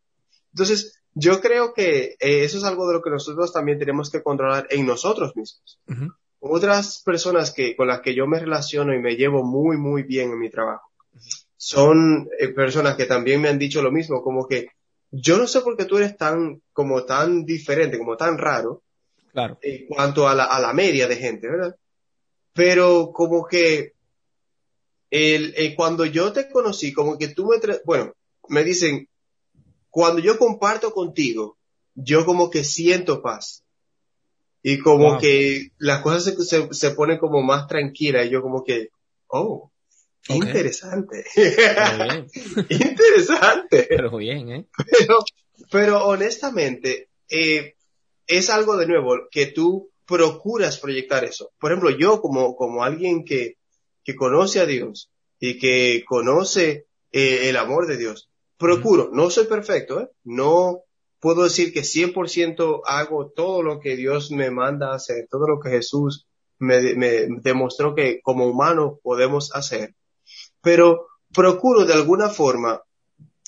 Entonces, yo creo que eh, eso es algo de lo que nosotros también tenemos que controlar en nosotros mismos. Otras personas que, con las que yo me relaciono y me llevo muy, muy bien en mi trabajo, son eh, personas que también me han dicho lo mismo, como que yo no sé por qué tú eres tan, como tan diferente, como tan raro. Claro. En cuanto a la, a la media de gente, ¿verdad? Pero como que el, eh, cuando yo te conocí, como que tú me, bueno, me dicen, cuando yo comparto contigo, yo como que siento paz. Y como que las cosas se, se, ponen como más tranquilas y yo como que, oh, interesante. *laughs* *laughs* interesante. Pero bien, ¿eh? Pero, pero honestamente, eh, es algo de nuevo que tú procuras proyectar eso. Por ejemplo, yo como, como alguien que, que conoce a Dios y que conoce eh, el amor de Dios, procuro, no soy perfecto, ¿eh? no puedo decir que 100% hago todo lo que Dios me manda a hacer, todo lo que Jesús me, me demostró que como humano podemos hacer, pero procuro de alguna forma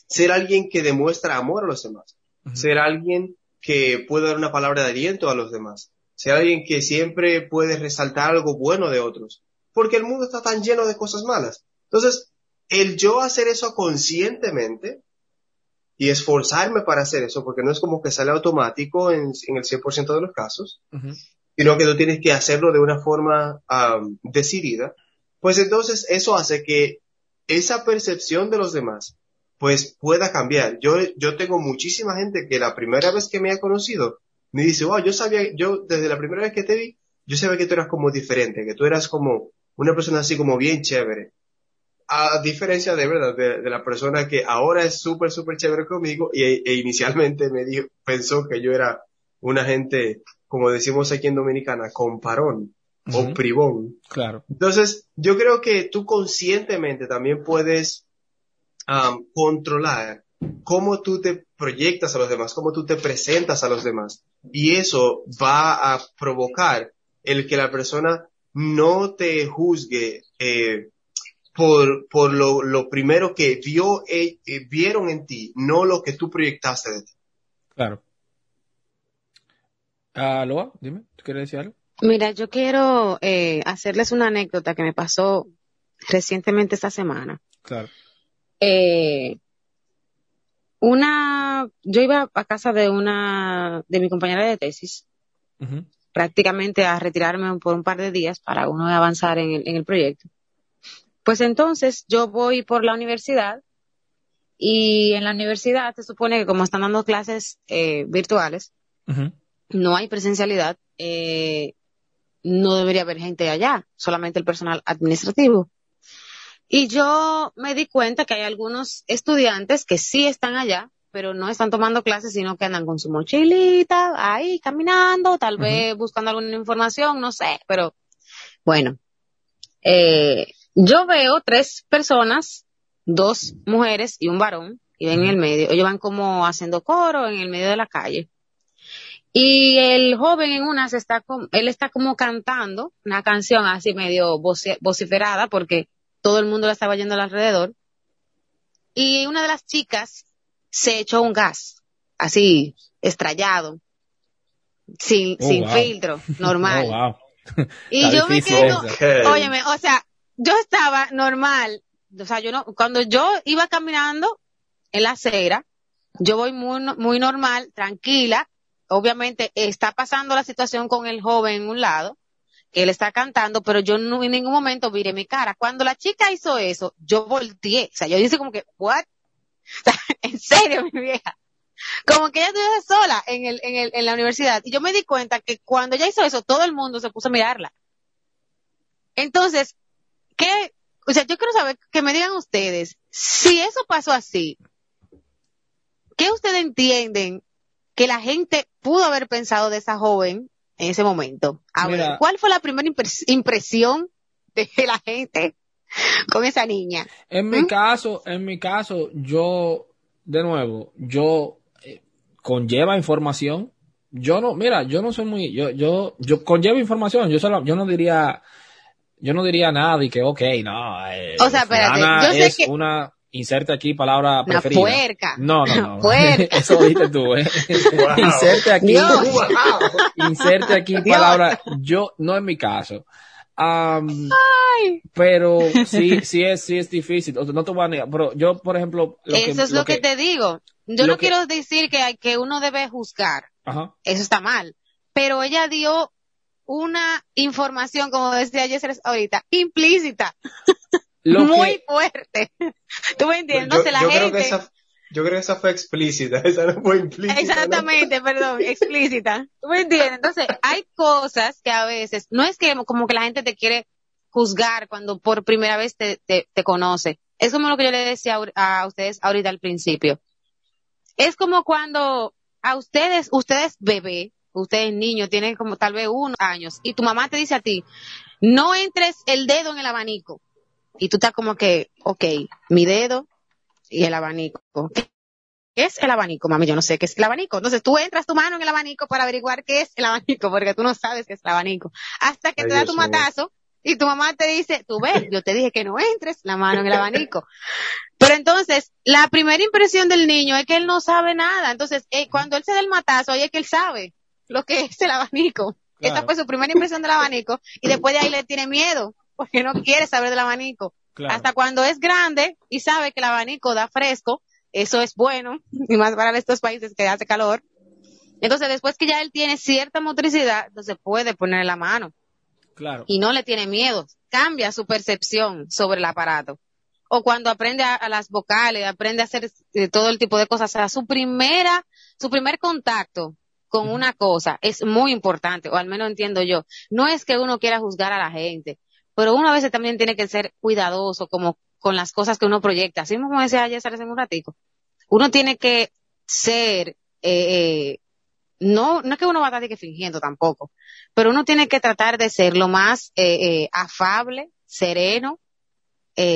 ser alguien que demuestra amor a los demás, ser alguien que puede dar una palabra de aliento a los demás, ser alguien que siempre puede resaltar algo bueno de otros, porque el mundo está tan lleno de cosas malas. Entonces, el yo hacer eso conscientemente y esforzarme para hacer eso, porque no es como que sale automático en, el 100% de los casos, sino que tú tienes que hacerlo de una forma decidida, pues entonces eso hace que esa percepción de los demás pues pueda cambiar. Yo, yo tengo muchísima gente que la primera vez que me ha conocido me dice, wow, yo sabía, yo desde la primera vez que te vi, yo sabía que tú eras como diferente, que tú eras como una persona así como bien chévere a diferencia de verdad de, la persona que ahora es súper, súper chévere conmigo y, e, inicialmente me dijo, pensó que yo era una gente, como decimos aquí en Dominicana, comparón o privón. Claro. Entonces, yo creo que tú conscientemente también puedes controlar cómo tú te proyectas a los demás, cómo tú te presentas a los demás. Y eso va a provocar el que la persona no te juzgue eh, por, por lo, lo primero que vio, eh, vieron en ti, no lo que tú proyectaste de ti. Claro. Aloha, dime, ¿tú quieres decir algo? Mira, yo quiero eh, hacerles una anécdota que me pasó recientemente esta semana. Claro. Eh, una, yo iba a casa de una, de mi compañera de tesis, prácticamente a retirarme por un par de días para uno avanzar en el, en el proyecto. Pues entonces yo voy por la universidad y en la universidad se supone que como están dando clases eh, virtuales, no hay presencialidad, eh, no debería haber gente allá, solamente el personal administrativo. Y yo me di cuenta que hay algunos estudiantes que sí están allá, pero no están tomando clases, sino que andan con su mochilita ahí caminando, tal vez buscando alguna información, no sé, pero bueno, eh, yo veo tres personas, dos mujeres y un varón, y ven en el medio. Ellos van como haciendo coro en el medio de la calle. Y el joven en una se está, él está como cantando una canción así medio vociferada porque todo el mundo la estaba yendo alrededor. Y una de las chicas se echó un gas, así, estrellado, sin, oh, sin filtro, *laughs* normal. Oh, y yo me quedo, óyeme, o sea, yo estaba normal, o sea, yo no, cuando yo iba caminando en la acera, yo voy muy, muy normal, tranquila, obviamente está pasando la situación con el joven en un lado, que él está cantando, pero yo no en ningún momento viré mi cara. Cuando la chica hizo eso, yo volteé, o sea, yo dije como que, what? *laughs* en serio, mi vieja. Como que ella estuviera sola en el, en el, en la universidad. Y yo me di cuenta que cuando ella hizo eso, todo el mundo se puso a mirarla. Entonces, ¿qué? O sea, yo quiero saber que me digan ustedes, si eso pasó así, ¿qué ustedes entienden que la gente pudo haber pensado de esa joven en ese momento? A ver, ¿cuál fue la primera impresión de la gente con esa niña? En mi ¿Mm? caso, en mi caso, yo, de nuevo, yo eh, conlleva información. Yo no, mira, yo no soy muy, yo, yo, yo conlleva información. Yo solo, yo no diría, yo no diría nada y que, ok, no. Eh, o sea, espérate, yo sé es una, inserte aquí palabra una preferida. puerca. No, no, no. Puerca. *laughs* Eso dijiste tú, eh. Inserte aquí, inserte aquí palabra, yo, no en mi caso. Um, Ay. Pero sí, *laughs* sí es, sí es difícil. No te voy a negar, pero yo, por ejemplo. Lo Eso es lo, que, te digo. Yo no quiero decir que, que uno debe juzgar. Ajá. Eso está mal. Pero ella dio una información, como decía Jessers ahorita, implícita. *laughs* muy fuerte. *laughs* ¿Tú me entiendes? No sé, la gente... Creo que esa, yo creo que esa fue explícita, *laughs* esa no fue implícita. Exactamente, perdón, explícita. ¿Tú me entiendes? Entonces, hay cosas que a veces, no es que como que la gente te quiere juzgar cuando por primera vez te, te, te conoce. Es como lo que yo le decía a ustedes ahorita al principio. Es como cuando a ustedes, ustedes bebé, ustedes niños, tienen como tal vez unos años, y tu mamá te dice a ti, no entres el dedo en el abanico. Y tú estás como que, ok, mi dedo y el abanico. ¿Qué es el abanico, mami? Yo no sé qué es el abanico. Entonces tú entras tu mano en el abanico para averiguar qué es el abanico, porque tú no sabes qué es el abanico. Hasta que te da tu matazo y tu mamá te dice, tú ves, yo te dije que no entres la mano en el abanico. Pero entonces, la primera impresión del niño es que él no sabe nada. Entonces, eh, cuando él se da el matazo, ahí es que él sabe lo que es el abanico. Esta fue su primera impresión del abanico y después de ahí le tiene miedo porque no quiere saber del abanico. Hasta cuando es grande y sabe que el abanico da fresco, eso es bueno, *laughs* y más para estos países que hace calor. Entonces, después que ya él tiene cierta motricidad, entonces puede poner la mano. Claro. Y no le tiene miedo. Cambia su percepción sobre el aparato. O cuando aprende a, las vocales, aprende a hacer eh, todo el tipo de cosas. O sea, su primera, su primer contacto con una cosa es muy importante, o al menos entiendo yo. No es que uno quiera juzgar a la gente, pero uno a veces también tiene que ser cuidadoso como con las cosas que uno proyecta. Así como decía ayer hace un ratico. Uno tiene que ser, eh, eh, no, no es que uno va a estar fingiendo tampoco, pero uno tiene que tratar de ser lo más eh, afable, sereno,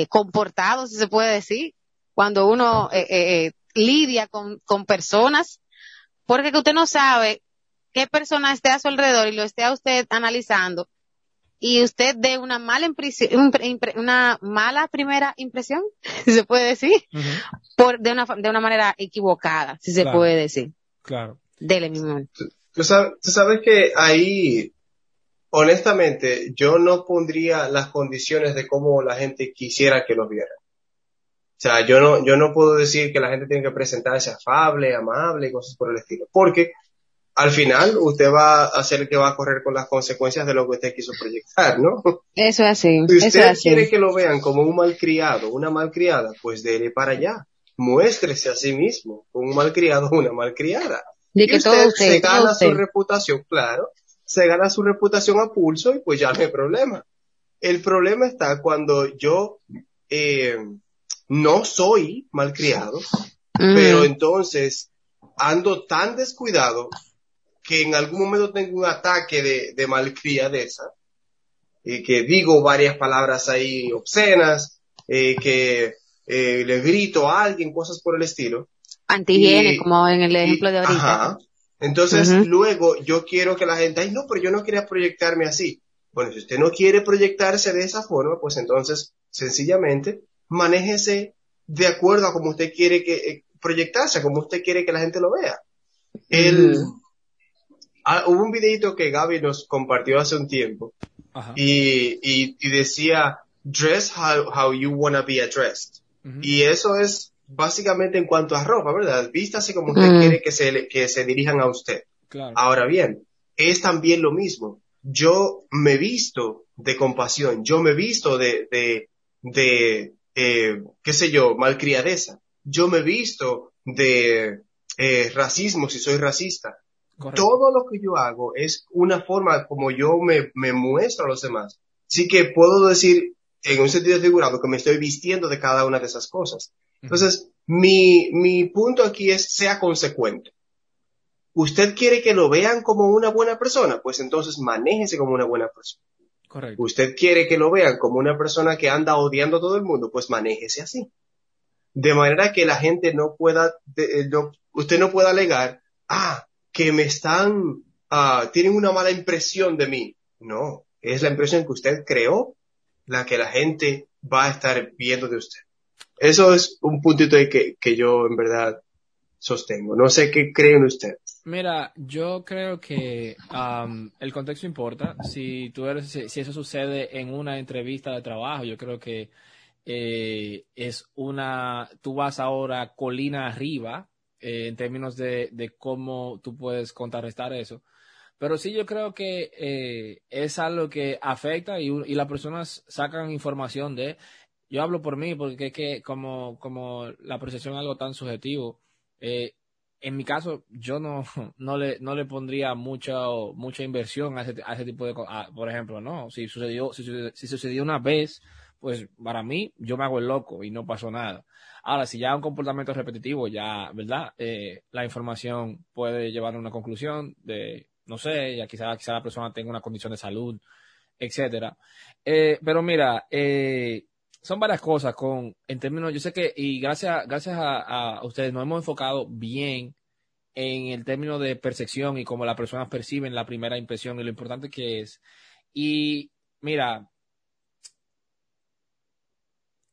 comportado, si se puede decir, cuando uno lidia con, con personas porque que usted no sabe qué persona esté a su alrededor y lo esté a usted analizando y usted dé una mala impresión, una mala primera impresión, *laughs* si se puede decir, por de una de una manera equivocada, si se puede decir. Claro. Dele, mi amor. Tú, sabes, tú sabes que ahí, honestamente, yo no pondría las condiciones de cómo la gente quisiera que lo viera. O sea, yo no, yo no puedo decir que la gente tiene que presentarse afable, amable y cosas por el estilo. Porque al final usted va a ser el que va a correr con las consecuencias de lo que usted quiso proyectar, ¿no? Eso es así. Si usted es quiere que lo vean como un malcriado, una malcriada, pues dele para allá. Muéstrese a sí mismo como un malcriado una malcriada. De que y usted, se gana su reputación, claro, se gana su reputación a pulso y pues ya no hay problema. El problema está cuando yo eh, no soy malcriado, mm. pero entonces ando tan descuidado que en algún momento tengo un ataque de, de malcriadeza y que digo varias palabras ahí obscenas, eh, que eh, le grito a alguien, cosas por el estilo. Antihigiene, como en el ejemplo de ahorita. Entonces, luego yo quiero que la gente, ay, no, pero yo no quería proyectarme así. Bueno, si usted no quiere proyectarse de esa forma, pues entonces, sencillamente, manéjese de acuerdo a como usted quiere que eh, proyectarse, como usted quiere que la gente lo vea. El, ah, hubo un videito que Gaby nos compartió hace un tiempo y, y, decía dress how, how you wanna be addressed. Y eso es básicamente en cuanto a ropa, ¿verdad? Vístase como usted quiere que se, que se dirijan a usted. Ahora bien, es también lo mismo. Yo me visto de compasión, yo me visto de, de, de, eh, qué sé yo, malcriadeza. Yo me he visto de eh, racismo si soy racista. Todo lo que yo hago es una forma como yo me, me muestro a los demás. Así que puedo decir en un sentido figurado que me estoy vistiendo de cada una de esas cosas. Entonces, mi, mi punto aquí es sea consecuente. ¿Usted quiere que lo vean como una buena persona? Pues entonces manéjese como una buena persona. Usted quiere que lo vean como una persona que anda odiando a todo el mundo, pues manéjese así. De manera que la gente no pueda, eh, usted no pueda alegar, ah, que me están, ah, tienen una mala impresión de mí. No, es la impresión que usted creó la que la gente va a estar viendo de usted. Eso es un puntito que, que yo en verdad sostengo. No sé qué creen ustedes. Mira, yo creo que el contexto importa. Si tú eres, si, eso sucede en una entrevista de trabajo, yo creo que eh, es una, tú vas ahora colina arriba eh, en términos de, de, cómo tú puedes contrarrestar eso. Pero sí, yo creo que eh, es algo que afecta y, y las personas sacan información de yo hablo por mí porque es que como, como la percepción es algo tan subjetivo, eh, en mi caso, yo no, *laughs* no le, no le pondría mucha, mucha inversión a ese, a ese tipo de cosas. Por ejemplo, no, si sucedió, si, si, sucedió una vez, pues para mí, yo me hago el loco y no pasó nada. Ahora, si ya un comportamiento repetitivo, ya, ¿verdad? Eh, la información puede llevar a una conclusión de, no sé, ya quizá, la persona tenga una condición de salud, etcétera. Eh, pero mira, eh, son varias cosas con, en términos, yo sé que, y gracias, gracias a, ustedes nos hemos enfocado bien en el término de percepción y cómo las personas perciben la primera impresión y lo importante que es. Y mira,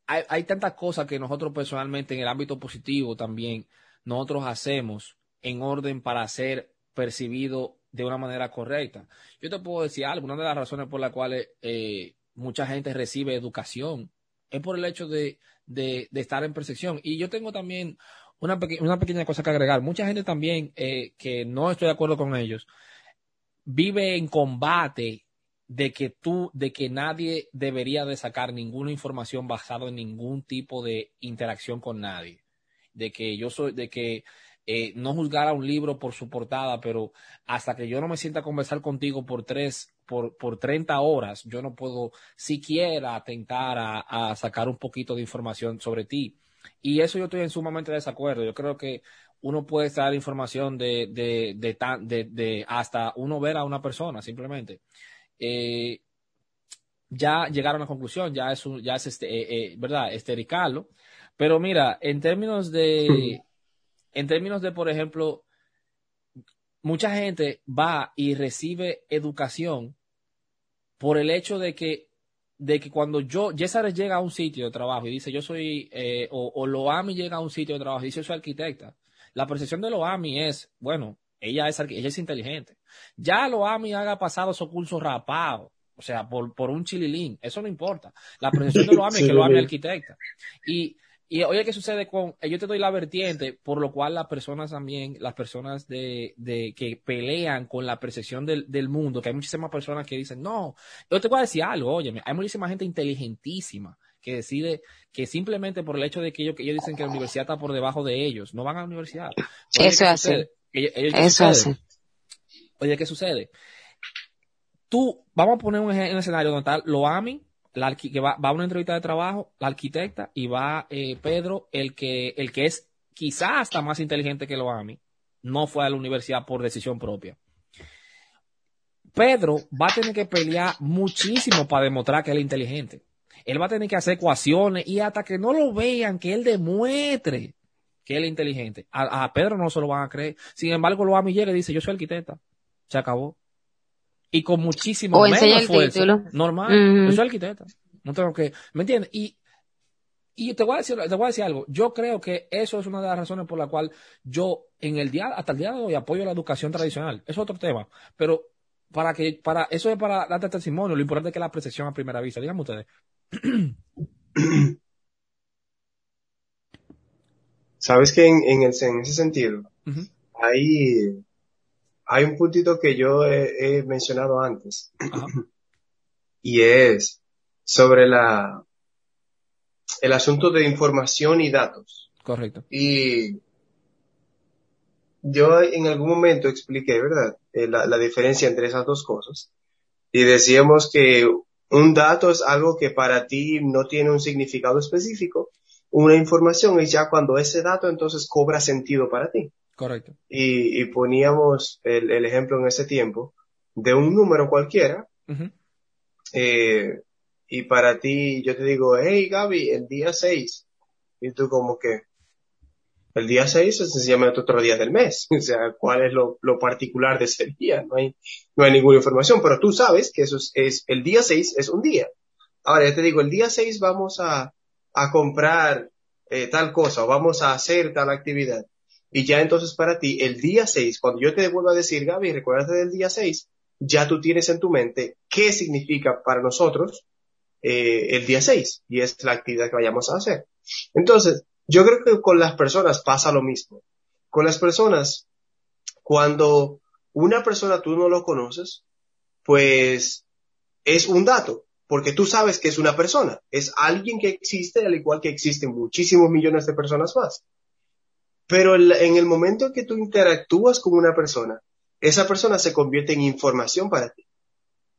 hay, tantas cosas que nosotros personalmente en el ámbito positivo también nosotros hacemos en orden para ser percibido de una manera correcta. Yo te puedo decir algo, una de las razones por las cuales eh, mucha gente recibe educación es por el hecho de, de, estar en percepción. Y yo tengo también una, una pequeña cosa que agregar. Mucha gente también, eh, que no estoy de acuerdo con ellos, vive en combate de que tú, de que nadie debería de sacar ninguna información basada en ningún tipo de interacción con nadie. De que yo soy, de que eh, no juzgar a un libro por su portada, pero hasta que yo no me sienta a conversar contigo por tres por, por 30 horas, yo no puedo siquiera atentar a, sacar un poquito de información sobre ti. Y eso yo estoy en sumamente desacuerdo. Yo creo que uno puede estar información de, de, de, de, hasta uno ver a una persona, simplemente. Eh, ya llegar a una conclusión, ya es, ya es este, eh, eh, ¿verdad? Estericarlo. Pero mira, en términos de, en términos de, por ejemplo, mucha gente va y recibe educación por el hecho de que, de que cuando yo, César llega a un sitio de trabajo y dice yo soy, o, o Loami llega a un sitio de trabajo y dice yo soy arquitecta, la percepción de Loami es, bueno, ella es, ella es inteligente. Ya Loami haga pasado su curso rapado, o sea, por, por un chililín, eso no importa. La percepción de Loami *laughs* es que Loami es arquitecta. Y y oye, ¿qué sucede con, yo te doy la vertiente, por lo cual las personas también, las personas de, de que pelean con la percepción del, del, mundo, que hay muchísimas personas que dicen, no, yo te voy a decir algo, oye, hay muchísima gente inteligentísima que decide que simplemente por el hecho de que ellos, que ellos dicen que la universidad está por debajo de ellos, no van a la universidad. Eso hace. Eso hace. Oye, ¿qué sucede? Tú, vamos a poner un, un escenario donde está lo AMI, la, que va, va, a una entrevista de trabajo, la arquitecta, y va eh, Pedro, el que, el que es quizás hasta más inteligente que lo AMI, no fue a la universidad por decisión propia. Pedro va a tener que pelear muchísimo para demostrar que él es inteligente. Él va a tener que hacer ecuaciones y hasta que no lo vean, que él demuestre que él es inteligente. A, Pedro no se lo van a creer. Sin embargo, lo AMI llega y dice, yo soy arquitecta. Se acabó y con muchísimo menos esfuerzo. Normal. Yo soy arquitecta. No tengo que, ¿me entiendes? Y, y te voy a decir, te voy a decir algo. Yo creo que eso es una de las razones por la cual yo en el día, hasta el día de hoy apoyo la educación tradicional. Es otro tema. Pero para que, para, eso es para darte testimonio. Lo importante es que la percepción a primera vista. Díganme ustedes. *clears throat* Sabes que en, en, el, en ese sentido, hay, hay un puntito que yo he, mencionado antes. *clears throat* y es sobre la el asunto de información y datos. Correcto. Y yo en algún momento expliqué, ¿verdad? Eh, la, la, diferencia entre esas dos cosas. Y decíamos que un dato es algo que para ti no tiene un significado específico. Una información es ya cuando ese dato entonces cobra sentido para ti. Correcto. Y, poníamos el, ejemplo en ese tiempo de un número cualquiera. Eh, y para ti, yo te digo, hey Gaby, el día 6. Y tú como que, el día 6 es sencillamente otro día del mes. *laughs* O sea, ¿cuál es lo, particular de ese día? No hay, no hay ninguna información, pero tú sabes que eso es, el día 6 es un día. Ahora, yo te digo, el día 6 vamos a, a comprar eh, tal cosa o vamos a hacer tal actividad. Y ya entonces para ti, el día 6, cuando yo te vuelvo a decir, Gaby, recuérdate del día 6, ya tú tienes en tu mente qué significa para nosotros eh, el día 6 y es la actividad que vayamos a hacer. Entonces, yo creo que con las personas pasa lo mismo. Con las personas, cuando una persona tú no lo conoces, pues es un dato. Porque tú sabes que es una persona, es alguien que existe al igual que existen muchísimos millones de personas más. Pero en el momento que tú interactúas con una persona, esa persona se convierte en información para ti.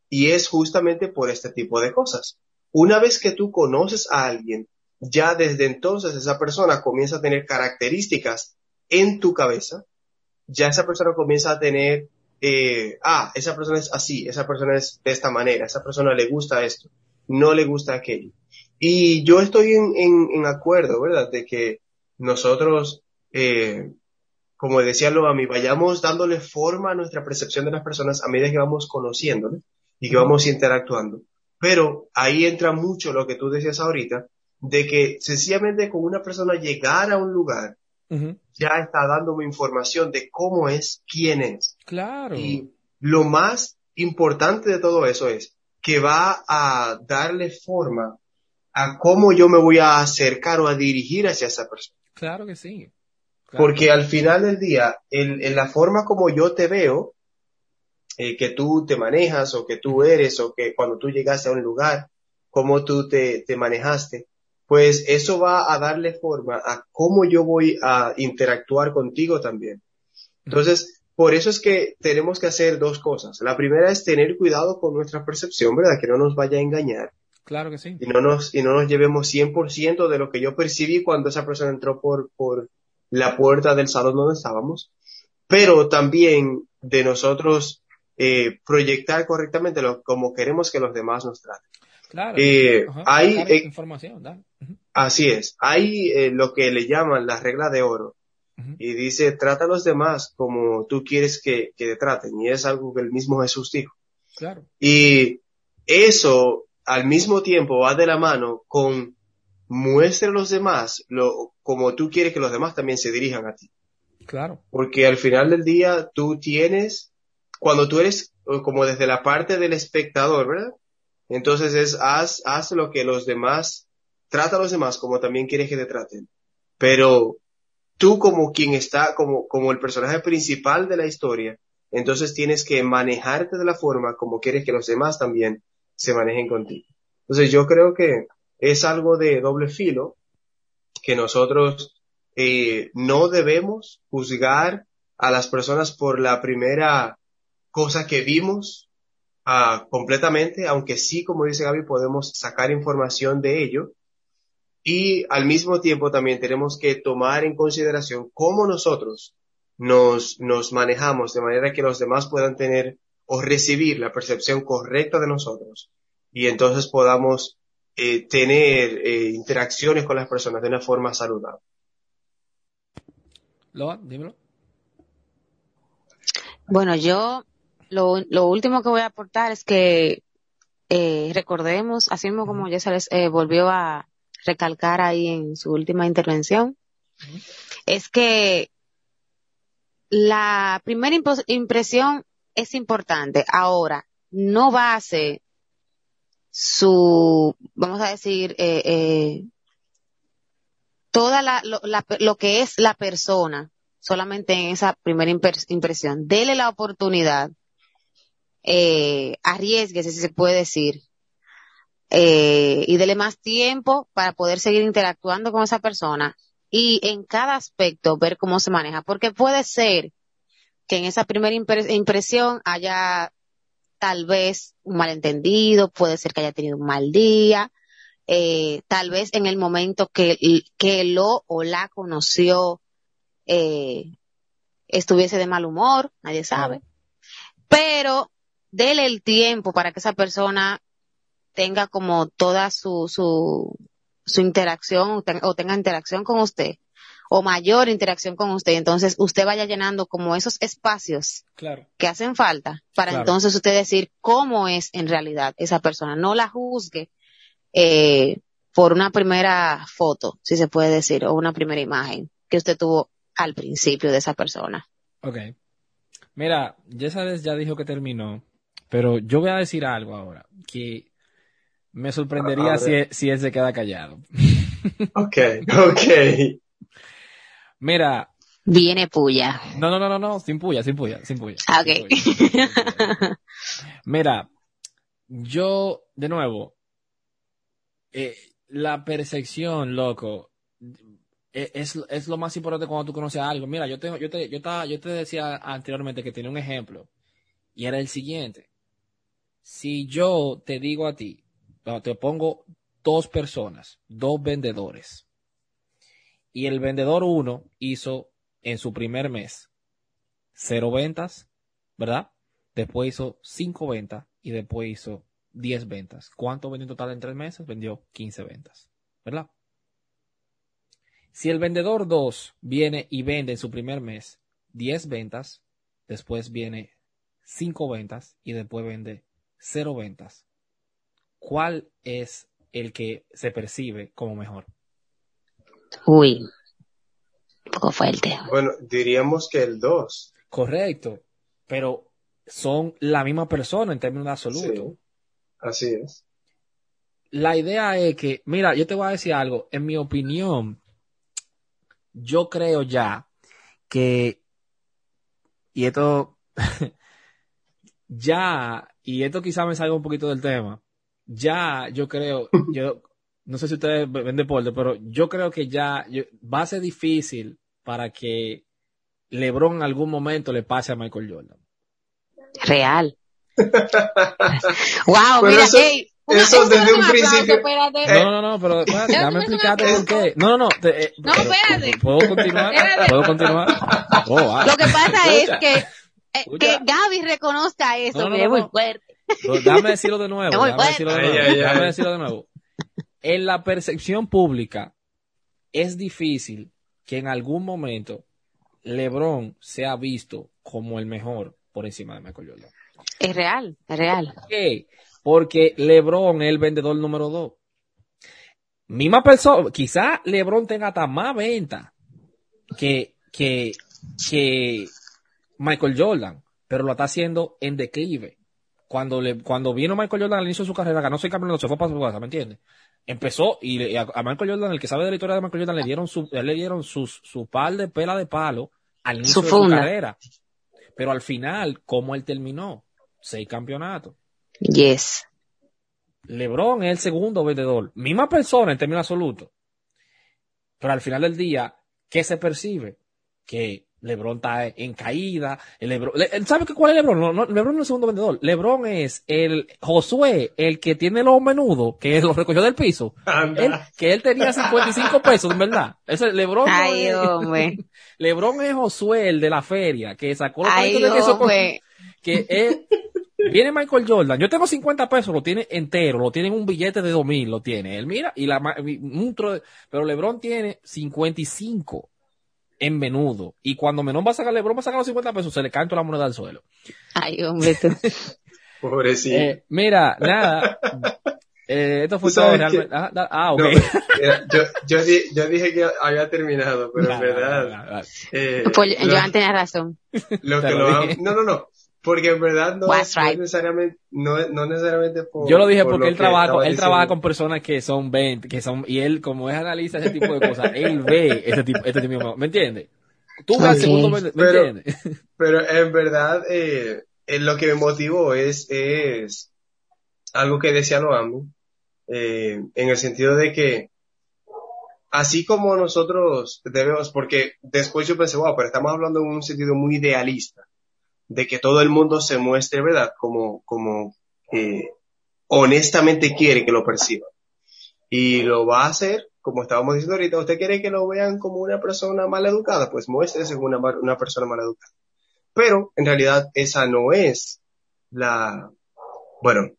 Y es justamente por este tipo de cosas. Una vez que tú conoces a alguien, ya desde entonces esa persona comienza a tener características en tu cabeza, ya esa persona comienza a tener, eh, ah, esa persona es así, esa persona es de esta manera, esa persona le gusta esto, no le gusta aquello. Y yo estoy en, en, acuerdo, ¿verdad? De que nosotros, eh, como decía mí vayamos dándole forma a nuestra percepción de las personas a medida que vamos conociéndole y que vamos interactuando. Pero ahí entra mucho lo que tú decías ahorita, de que sencillamente con una persona llegar a un lugar, ya está dándome información de cómo es, quién es. Claro. Y lo más importante de todo eso es que va a darle forma a cómo yo me voy a acercar o a dirigir hacia esa persona. Claro que sí. Porque al final del día, en, la forma como yo te veo, eh, que tú te manejas o que tú eres o que cuando tú llegaste a un lugar, cómo tú te, te manejaste, pues eso va a darle forma a cómo yo voy a interactuar contigo también. Entonces, por eso es que tenemos que hacer dos cosas. La primera es tener cuidado con nuestra percepción, ¿verdad? Que no nos vaya a engañar. Claro que sí. Y no nos, y no nos llevemos 100% de lo que yo percibí cuando esa persona entró por, por la puerta del salón donde estábamos. Pero también de nosotros eh, proyectar correctamente lo, como queremos que los demás nos traten. Claro. Eh, hay eh, información, Así es. Hay eh, lo que le llaman la regla de oro. Y dice, trata a los demás como tú quieres que, que te traten. Y es algo que el mismo Jesús dijo. Claro. Y eso al mismo tiempo va de la mano con muestra a los demás lo, como tú quieres que los demás también se dirijan a ti. Claro. Porque al final del día tú tienes, cuando tú eres como desde la parte del espectador, ¿verdad? Entonces es, haz, haz lo que los demás, trata a los demás como también quieres que te traten. Pero tú como quien está, como, como el personaje principal de la historia, entonces tienes que manejarte de la forma como quieres que los demás también se manejen contigo. Entonces yo creo que es algo de doble filo que nosotros eh, no debemos juzgar a las personas por la primera cosa que vimos completamente, aunque sí, como dice Gaby, podemos sacar información de ello. Y al mismo tiempo también tenemos que tomar en consideración cómo nosotros nos, nos manejamos de manera que los demás puedan tener o recibir la percepción correcta de nosotros y entonces podamos eh, tener eh, interacciones con las personas de una forma saludable. Loa, dímelo. Bueno, yo lo, lo último que voy a aportar es que eh, recordemos, así mismo como ya se les eh, volvió a recalcar ahí en su última intervención, es que la primera impresión es importante. Ahora, no base su, vamos a decir, eh, eh, toda la, lo, la, lo que es la persona solamente en esa primera impresión. Dele la oportunidad eh, arriesguese, si se puede decir, eh, y dele más tiempo para poder seguir interactuando con esa persona y en cada aspecto ver cómo se maneja, porque puede ser que en esa primera impresión haya tal vez un malentendido, puede ser que haya tenido un mal día, eh, tal vez en el momento que, que lo o la conoció eh, estuviese de mal humor, nadie sabe. Pero dele el tiempo para que esa persona tenga como toda su, su, su interacción o, tenga interacción con usted o mayor interacción con usted. Entonces usted vaya llenando como esos espacios que hacen falta para entonces usted decir cómo es en realidad esa persona. No la juzgue eh, por una primera foto, si se puede decir, o una primera imagen que usted tuvo al principio de esa persona. Ok. Mira, vez ya dijo que terminó. Pero yo voy a decir algo ahora, que me sorprendería si, si él se queda callado. *laughs* Ok, ok. Mira. Viene puya. No, no, no, no, no, sin puya, sin puya, sin puya. Ah, ok. *laughs* Mira, yo, de nuevo, eh, la percepción, loco, eh, es, es, lo más importante cuando tú conoces algo. Mira, yo tengo, yo te, yo, estaba, yo te decía anteriormente que tenía un ejemplo y era el siguiente. Si yo te digo a ti, te pongo dos personas, dos vendedores, y el vendedor uno hizo en su primer mes cero ventas, ¿verdad? Después hizo cinco ventas y después hizo diez ventas. ¿Cuánto vendió en total en tres meses? Vendió 15 ventas, ¿verdad? Si el vendedor 2 viene y vende en su primer mes 10 ventas, después viene 5 ventas y después vende 0 ventas, ¿cuál es el que se percibe como mejor? Uy, un poco fuerte. Bueno, diríamos que el 2. Correcto, pero son la misma persona en términos absolutos. así es. La idea es que, mira, yo te voy a decir algo, en mi opinión, yo creo ya que, y esto, *laughs* ya, y esto quizá me salga un poquito del tema, ya yo creo, *laughs* yo, no sé si ustedes ven deporte, pero yo creo que ya va a ser difícil para que LeBron en algún momento le pase a Michael Jordan. Real. *laughs* wow, mira, eso desde un principio. No, no, no, pero *laughs* déjame explicarte por qué. No, no, no. Eh, no, espérate. ¿Puedo continuar? ¿Puedo continuar? Oh, Lo que pasa es que, eh, que Gaby reconozca eso, no, es muy fuerte. Déjame decirlo de nuevo. *laughs* Déjame decirlo de nuevo. Decirlo de nuevo. En la percepción pública es difícil que en algún momento LeBron sea visto como el mejor por encima de Michael Jordan. Es real, es real. ¿Qué? porque LeBron es el vendedor número dos. Misma persona, quizá LeBron tenga hasta más venta que, que, que Michael Jordan, pero lo está haciendo en declive. Cuando, le, cuando vino Michael Jordan al inicio de su carrera, ganó seis campeonatos, se fue para su casa, ¿me entiendes? Empezó y a, Michael Jordan, el que sabe de la historia de Michael Jordan, le dieron su, le dieron sus, su par de pela de palo al inicio de su carrera. Pero al final, ¿cómo él terminó? Seis campeonatos. Yes. LeBron es el segundo vendedor. Misma persona en términos absolutos. Pero al final del día, ¿qué se percibe? Que LeBron está en caída. Lebron, ¿Sabe cuál es LeBron? No, LeBron no es el segundo vendedor. LeBron es el Josué, el que tiene los menudos, que *laughs* lo recogió del piso. que él tenía 55 *laughs* pesos, ¿verdad? Ese LeBron. Ay, es, *laughs* LeBron es Josué, el de la feria, que sacó los Ay, de queso. que es Viene Michael Jordan, yo tengo 50 pesos, lo tiene entero, lo tiene en un billete de 2000, lo tiene. Él mira, y la, un pero LeBron tiene 55 en menudo. Y cuando menos va a sacar LeBron, va a sacar los 50 pesos, se le cae la moneda al suelo. Ay, hombre, tú. *laughs* Pobrecito. Eh, mira, nada. Eh, esto fue todo realmente. Ah, ah, ok. yo, yo, yo, dije que había terminado, pero en verdad. Eh, pues, yo antes tenía razón. Lo que lo no, no, no. Porque en verdad no, es, necesariamente, no, no necesariamente por, Yo lo dije porque él trabaja, con, él trabaja con personas que son 20, que son, y él como es analista ese tipo de cosas, él ve ese tipo, este tipo de ¿me entiendes? Tú ves el segundo, ¿me, pero, entiendes? *laughs* Pero en verdad, eh, lo que me motivó es, es algo que decía Noami, eh, en el sentido de que así como nosotros debemos, porque después yo pensé, wow, pero estamos hablando en un sentido muy idealista de que todo el mundo se muestre, ¿verdad? Como, como eh, honestamente quiere que lo perciba. Y lo va a hacer, como estábamos diciendo ahorita, usted quiere que lo vean como una persona mal educada, pues muéstrese como una, una persona mal educada. Pero en realidad esa no es la, bueno,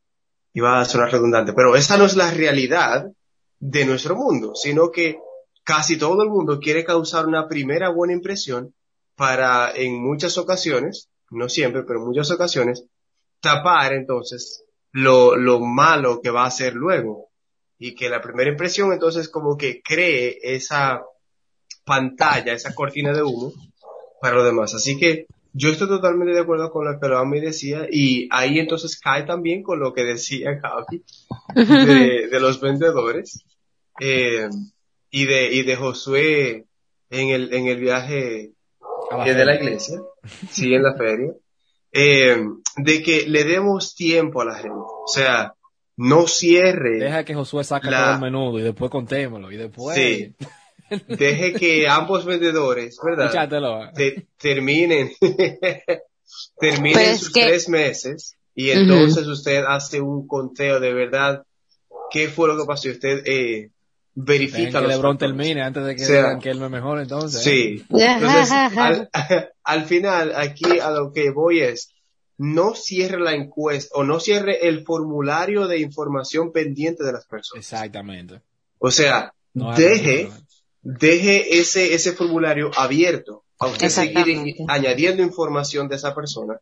iba a sonar redundante, pero esa no es la realidad de nuestro mundo, sino que casi todo el mundo quiere causar una primera buena impresión para en muchas ocasiones no siempre, pero en muchas ocasiones, tapar entonces lo, lo malo que va a hacer luego. Y que la primera impresión entonces como que cree esa pantalla, esa cortina de humo para lo demás. Así que yo estoy totalmente de acuerdo con lo que Loami decía y ahí entonces cae también con lo que decía de, de los vendedores eh, y de y de Josué en el en el viaje que de la iglesia, sí, en la feria, eh, de que le demos tiempo a la gente. O sea, no cierre. Deja que Josué saque todo el menudo y después contémoslo y después. Sí. *laughs* Deje que ambos vendedores, ¿verdad? terminen, *laughs* terminen sus tres meses y entonces usted hace un conteo de verdad qué fue lo que pasó usted eh, verifica que LeBron termine antes de que digan que él no es mejor entonces. Sí. Entonces, *laughs* al, *laughs* al, final, aquí a lo que voy es, no cierre la encuesta o no cierre el formulario de información pendiente de las personas. Exactamente. O sea, deje, deje ese, ese formulario abierto a usted seguir añadiendo información de esa persona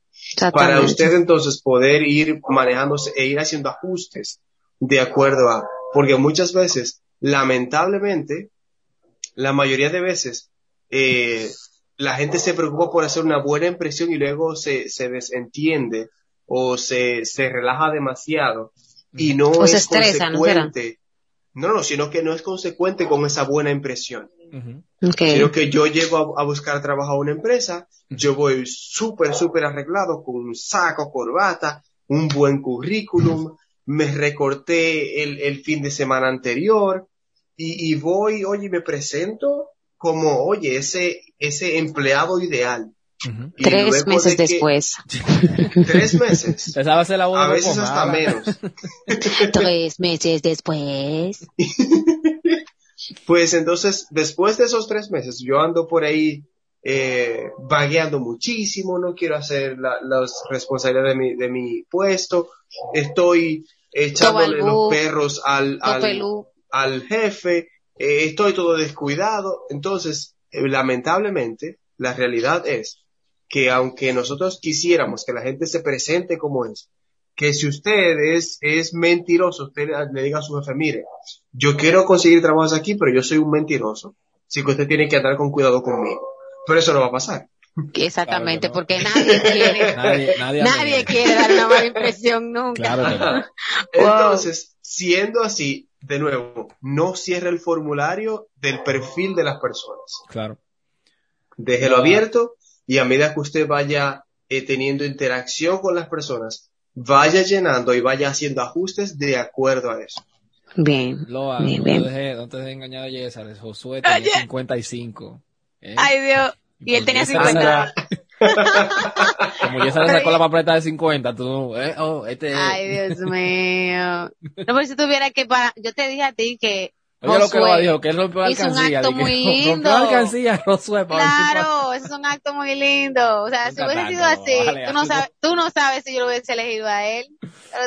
para usted entonces poder ir manejándose e ir haciendo ajustes de acuerdo a, porque muchas veces, lamentablemente, la mayoría de veces, eh, la gente se preocupa por hacer una buena impresión y luego se, se desentiende o se, se relaja demasiado y no es consecuente. ¿no, no, sino que no es consecuente con esa buena impresión. Sino que yo llego a, buscar trabajo a una empresa, yo voy súper, súper arreglado con un saco, corbata, un buen currículum, me recorté el, el fin de semana anterior y, y, voy, oye, me presento como, oye, ese, ese empleado ideal. *laughs* *laughs* Tres meses después. Tres meses. a veces hasta menos. tres meses después. pues entonces, después de esos tres meses, yo ando por ahí eh, vagueando muchísimo, no quiero hacer las responsabilidades de mi, de mi puesto, estoy echándole los perros al, al, jefe, eh, estoy todo descuidado. Entonces, eh, lamentablemente, la realidad es que aunque nosotros quisiéramos que la gente se presente como es, que si usted es, es mentiroso, usted le diga a su jefe, mire, yo quiero conseguir trabajos aquí, pero yo soy un mentiroso. Así que usted tiene que andar con cuidado conmigo. Pero eso no va a pasar. Exactamente, porque nadie quiere, *laughs* nadie, quiere dar una mala impresión nunca. Entonces, siendo así, de nuevo, no cierre el formulario del perfil de las personas. Claro. Déjelo abierto y a medida que usted vaya eh, teniendo interacción con las personas, vaya llenando y vaya haciendo ajustes de acuerdo a eso. Bien. Loa, bien, no, Te dejes, no te dejes engañar a Yesar, Josué tenía 55. ¿eh? Ay Dios. Y él tenía 50. *laughs* Como ya se le sacó la papeleta de 50, tú, eh, oh, este Ay, Dios mío. No, por si tuviera que para, yo te dije a ti que Oye, lo que lo dijo, que él rompió la alcancía. Es un acto muy lindo. Rompió la alcancía, Josué. Claro, eso es un acto muy lindo. O sea, si hubiese sido así, tú, no sabes, tú no sabes si yo lo hubiese elegido a él.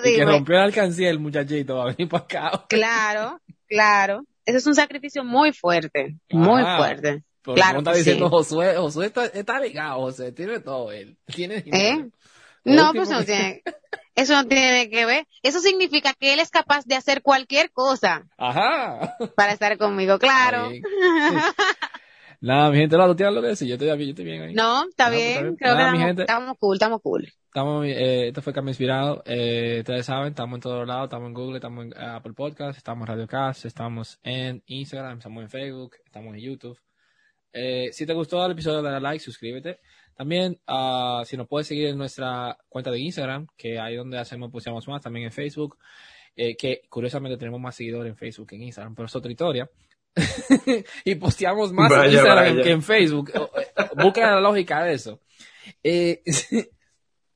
Y que rompió la alcancía el muchachito va a venir para acá. Claro, claro. Eso es un sacrificio muy fuerte, muy fuerte. Pero claro está diciendo Josué, Josué está, está ligado, José, tiene todo él. Tiene ¿Eh? No, pues no tiene, *laughs* eso no tiene que ver. Eso significa que él es capaz de hacer cualquier cosa. Ajá. Para estar conmigo, claro. *laughs* Nada, mi gente, ¿tú tienes lo que decir? Yo estoy bien, yo estoy bien ahí. No, está, pues, bien. Creo que estamos, cool, estamos cool. Estamos, eh, esto fue Cambio Inspirado. Eh, ustedes saben, estamos en todos lados. Estamos en Google, estamos en Apple Podcast, estamos en Radiocast, estamos en Instagram, estamos en Facebook, estamos en YouTube. Eh, si te gustó el episodio, dale like, suscríbete. También, uh, si nos puedes seguir en nuestra cuenta de Instagram, que ahí donde hacemos, posteamos más, también en Facebook, eh, que curiosamente tenemos más seguidores en Facebook que en Instagram, pero es otra historia. *laughs* y posteamos más en Instagram que en Facebook. Eh, busca la lógica de eso. Eh, *laughs*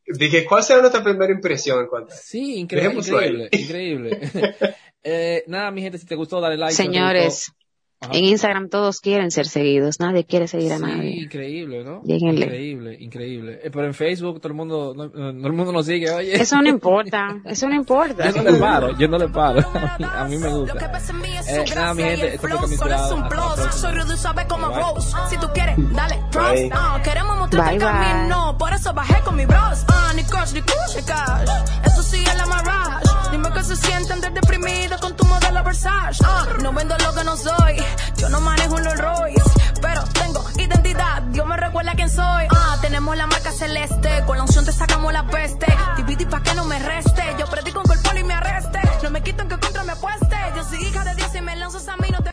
Dije, ¿cuál será nuestra primera impresión en cuanto Sí, increíble, increíble, increíble. *laughs* eh, nada, mi gente, si te gustó, dale like. Señores, en Instagram todos quieren ser seguidos, nadie quiere seguir a nadie. increíble, ¿no? Increíble, increíble. Eh, pero en Facebook todo el mundo, no, todo el mundo nos sigue, oye. Eso no *laughs* importa, eso no importa. Yo no le paro, yo no le paro. *laughs* A mí, me gusta. Eh, nada, mi gente, esto fue Inspirado. Soy rudo y sabe como Rose. Si tú quieres, dale, bye. Uh, queremos mostrar el camino, por eso bajé con mi bros. Uh, ni crush, ni crush, Eso sí es la marrage. Dime que se siente andar con tu modelo Versace. Uh, no vendo lo que no soy, yo no manejo un Rolls pero tengo identidad. Dios me recuerda quién soy. Ah, tenemos la marca celeste, con la unción te sacamos la peste. Dividí pa' que no me reste. Yo predico en el y me arreste. No me quito en que contra me apueste. Yo soy hija de Dios y me lanzo a mí, no te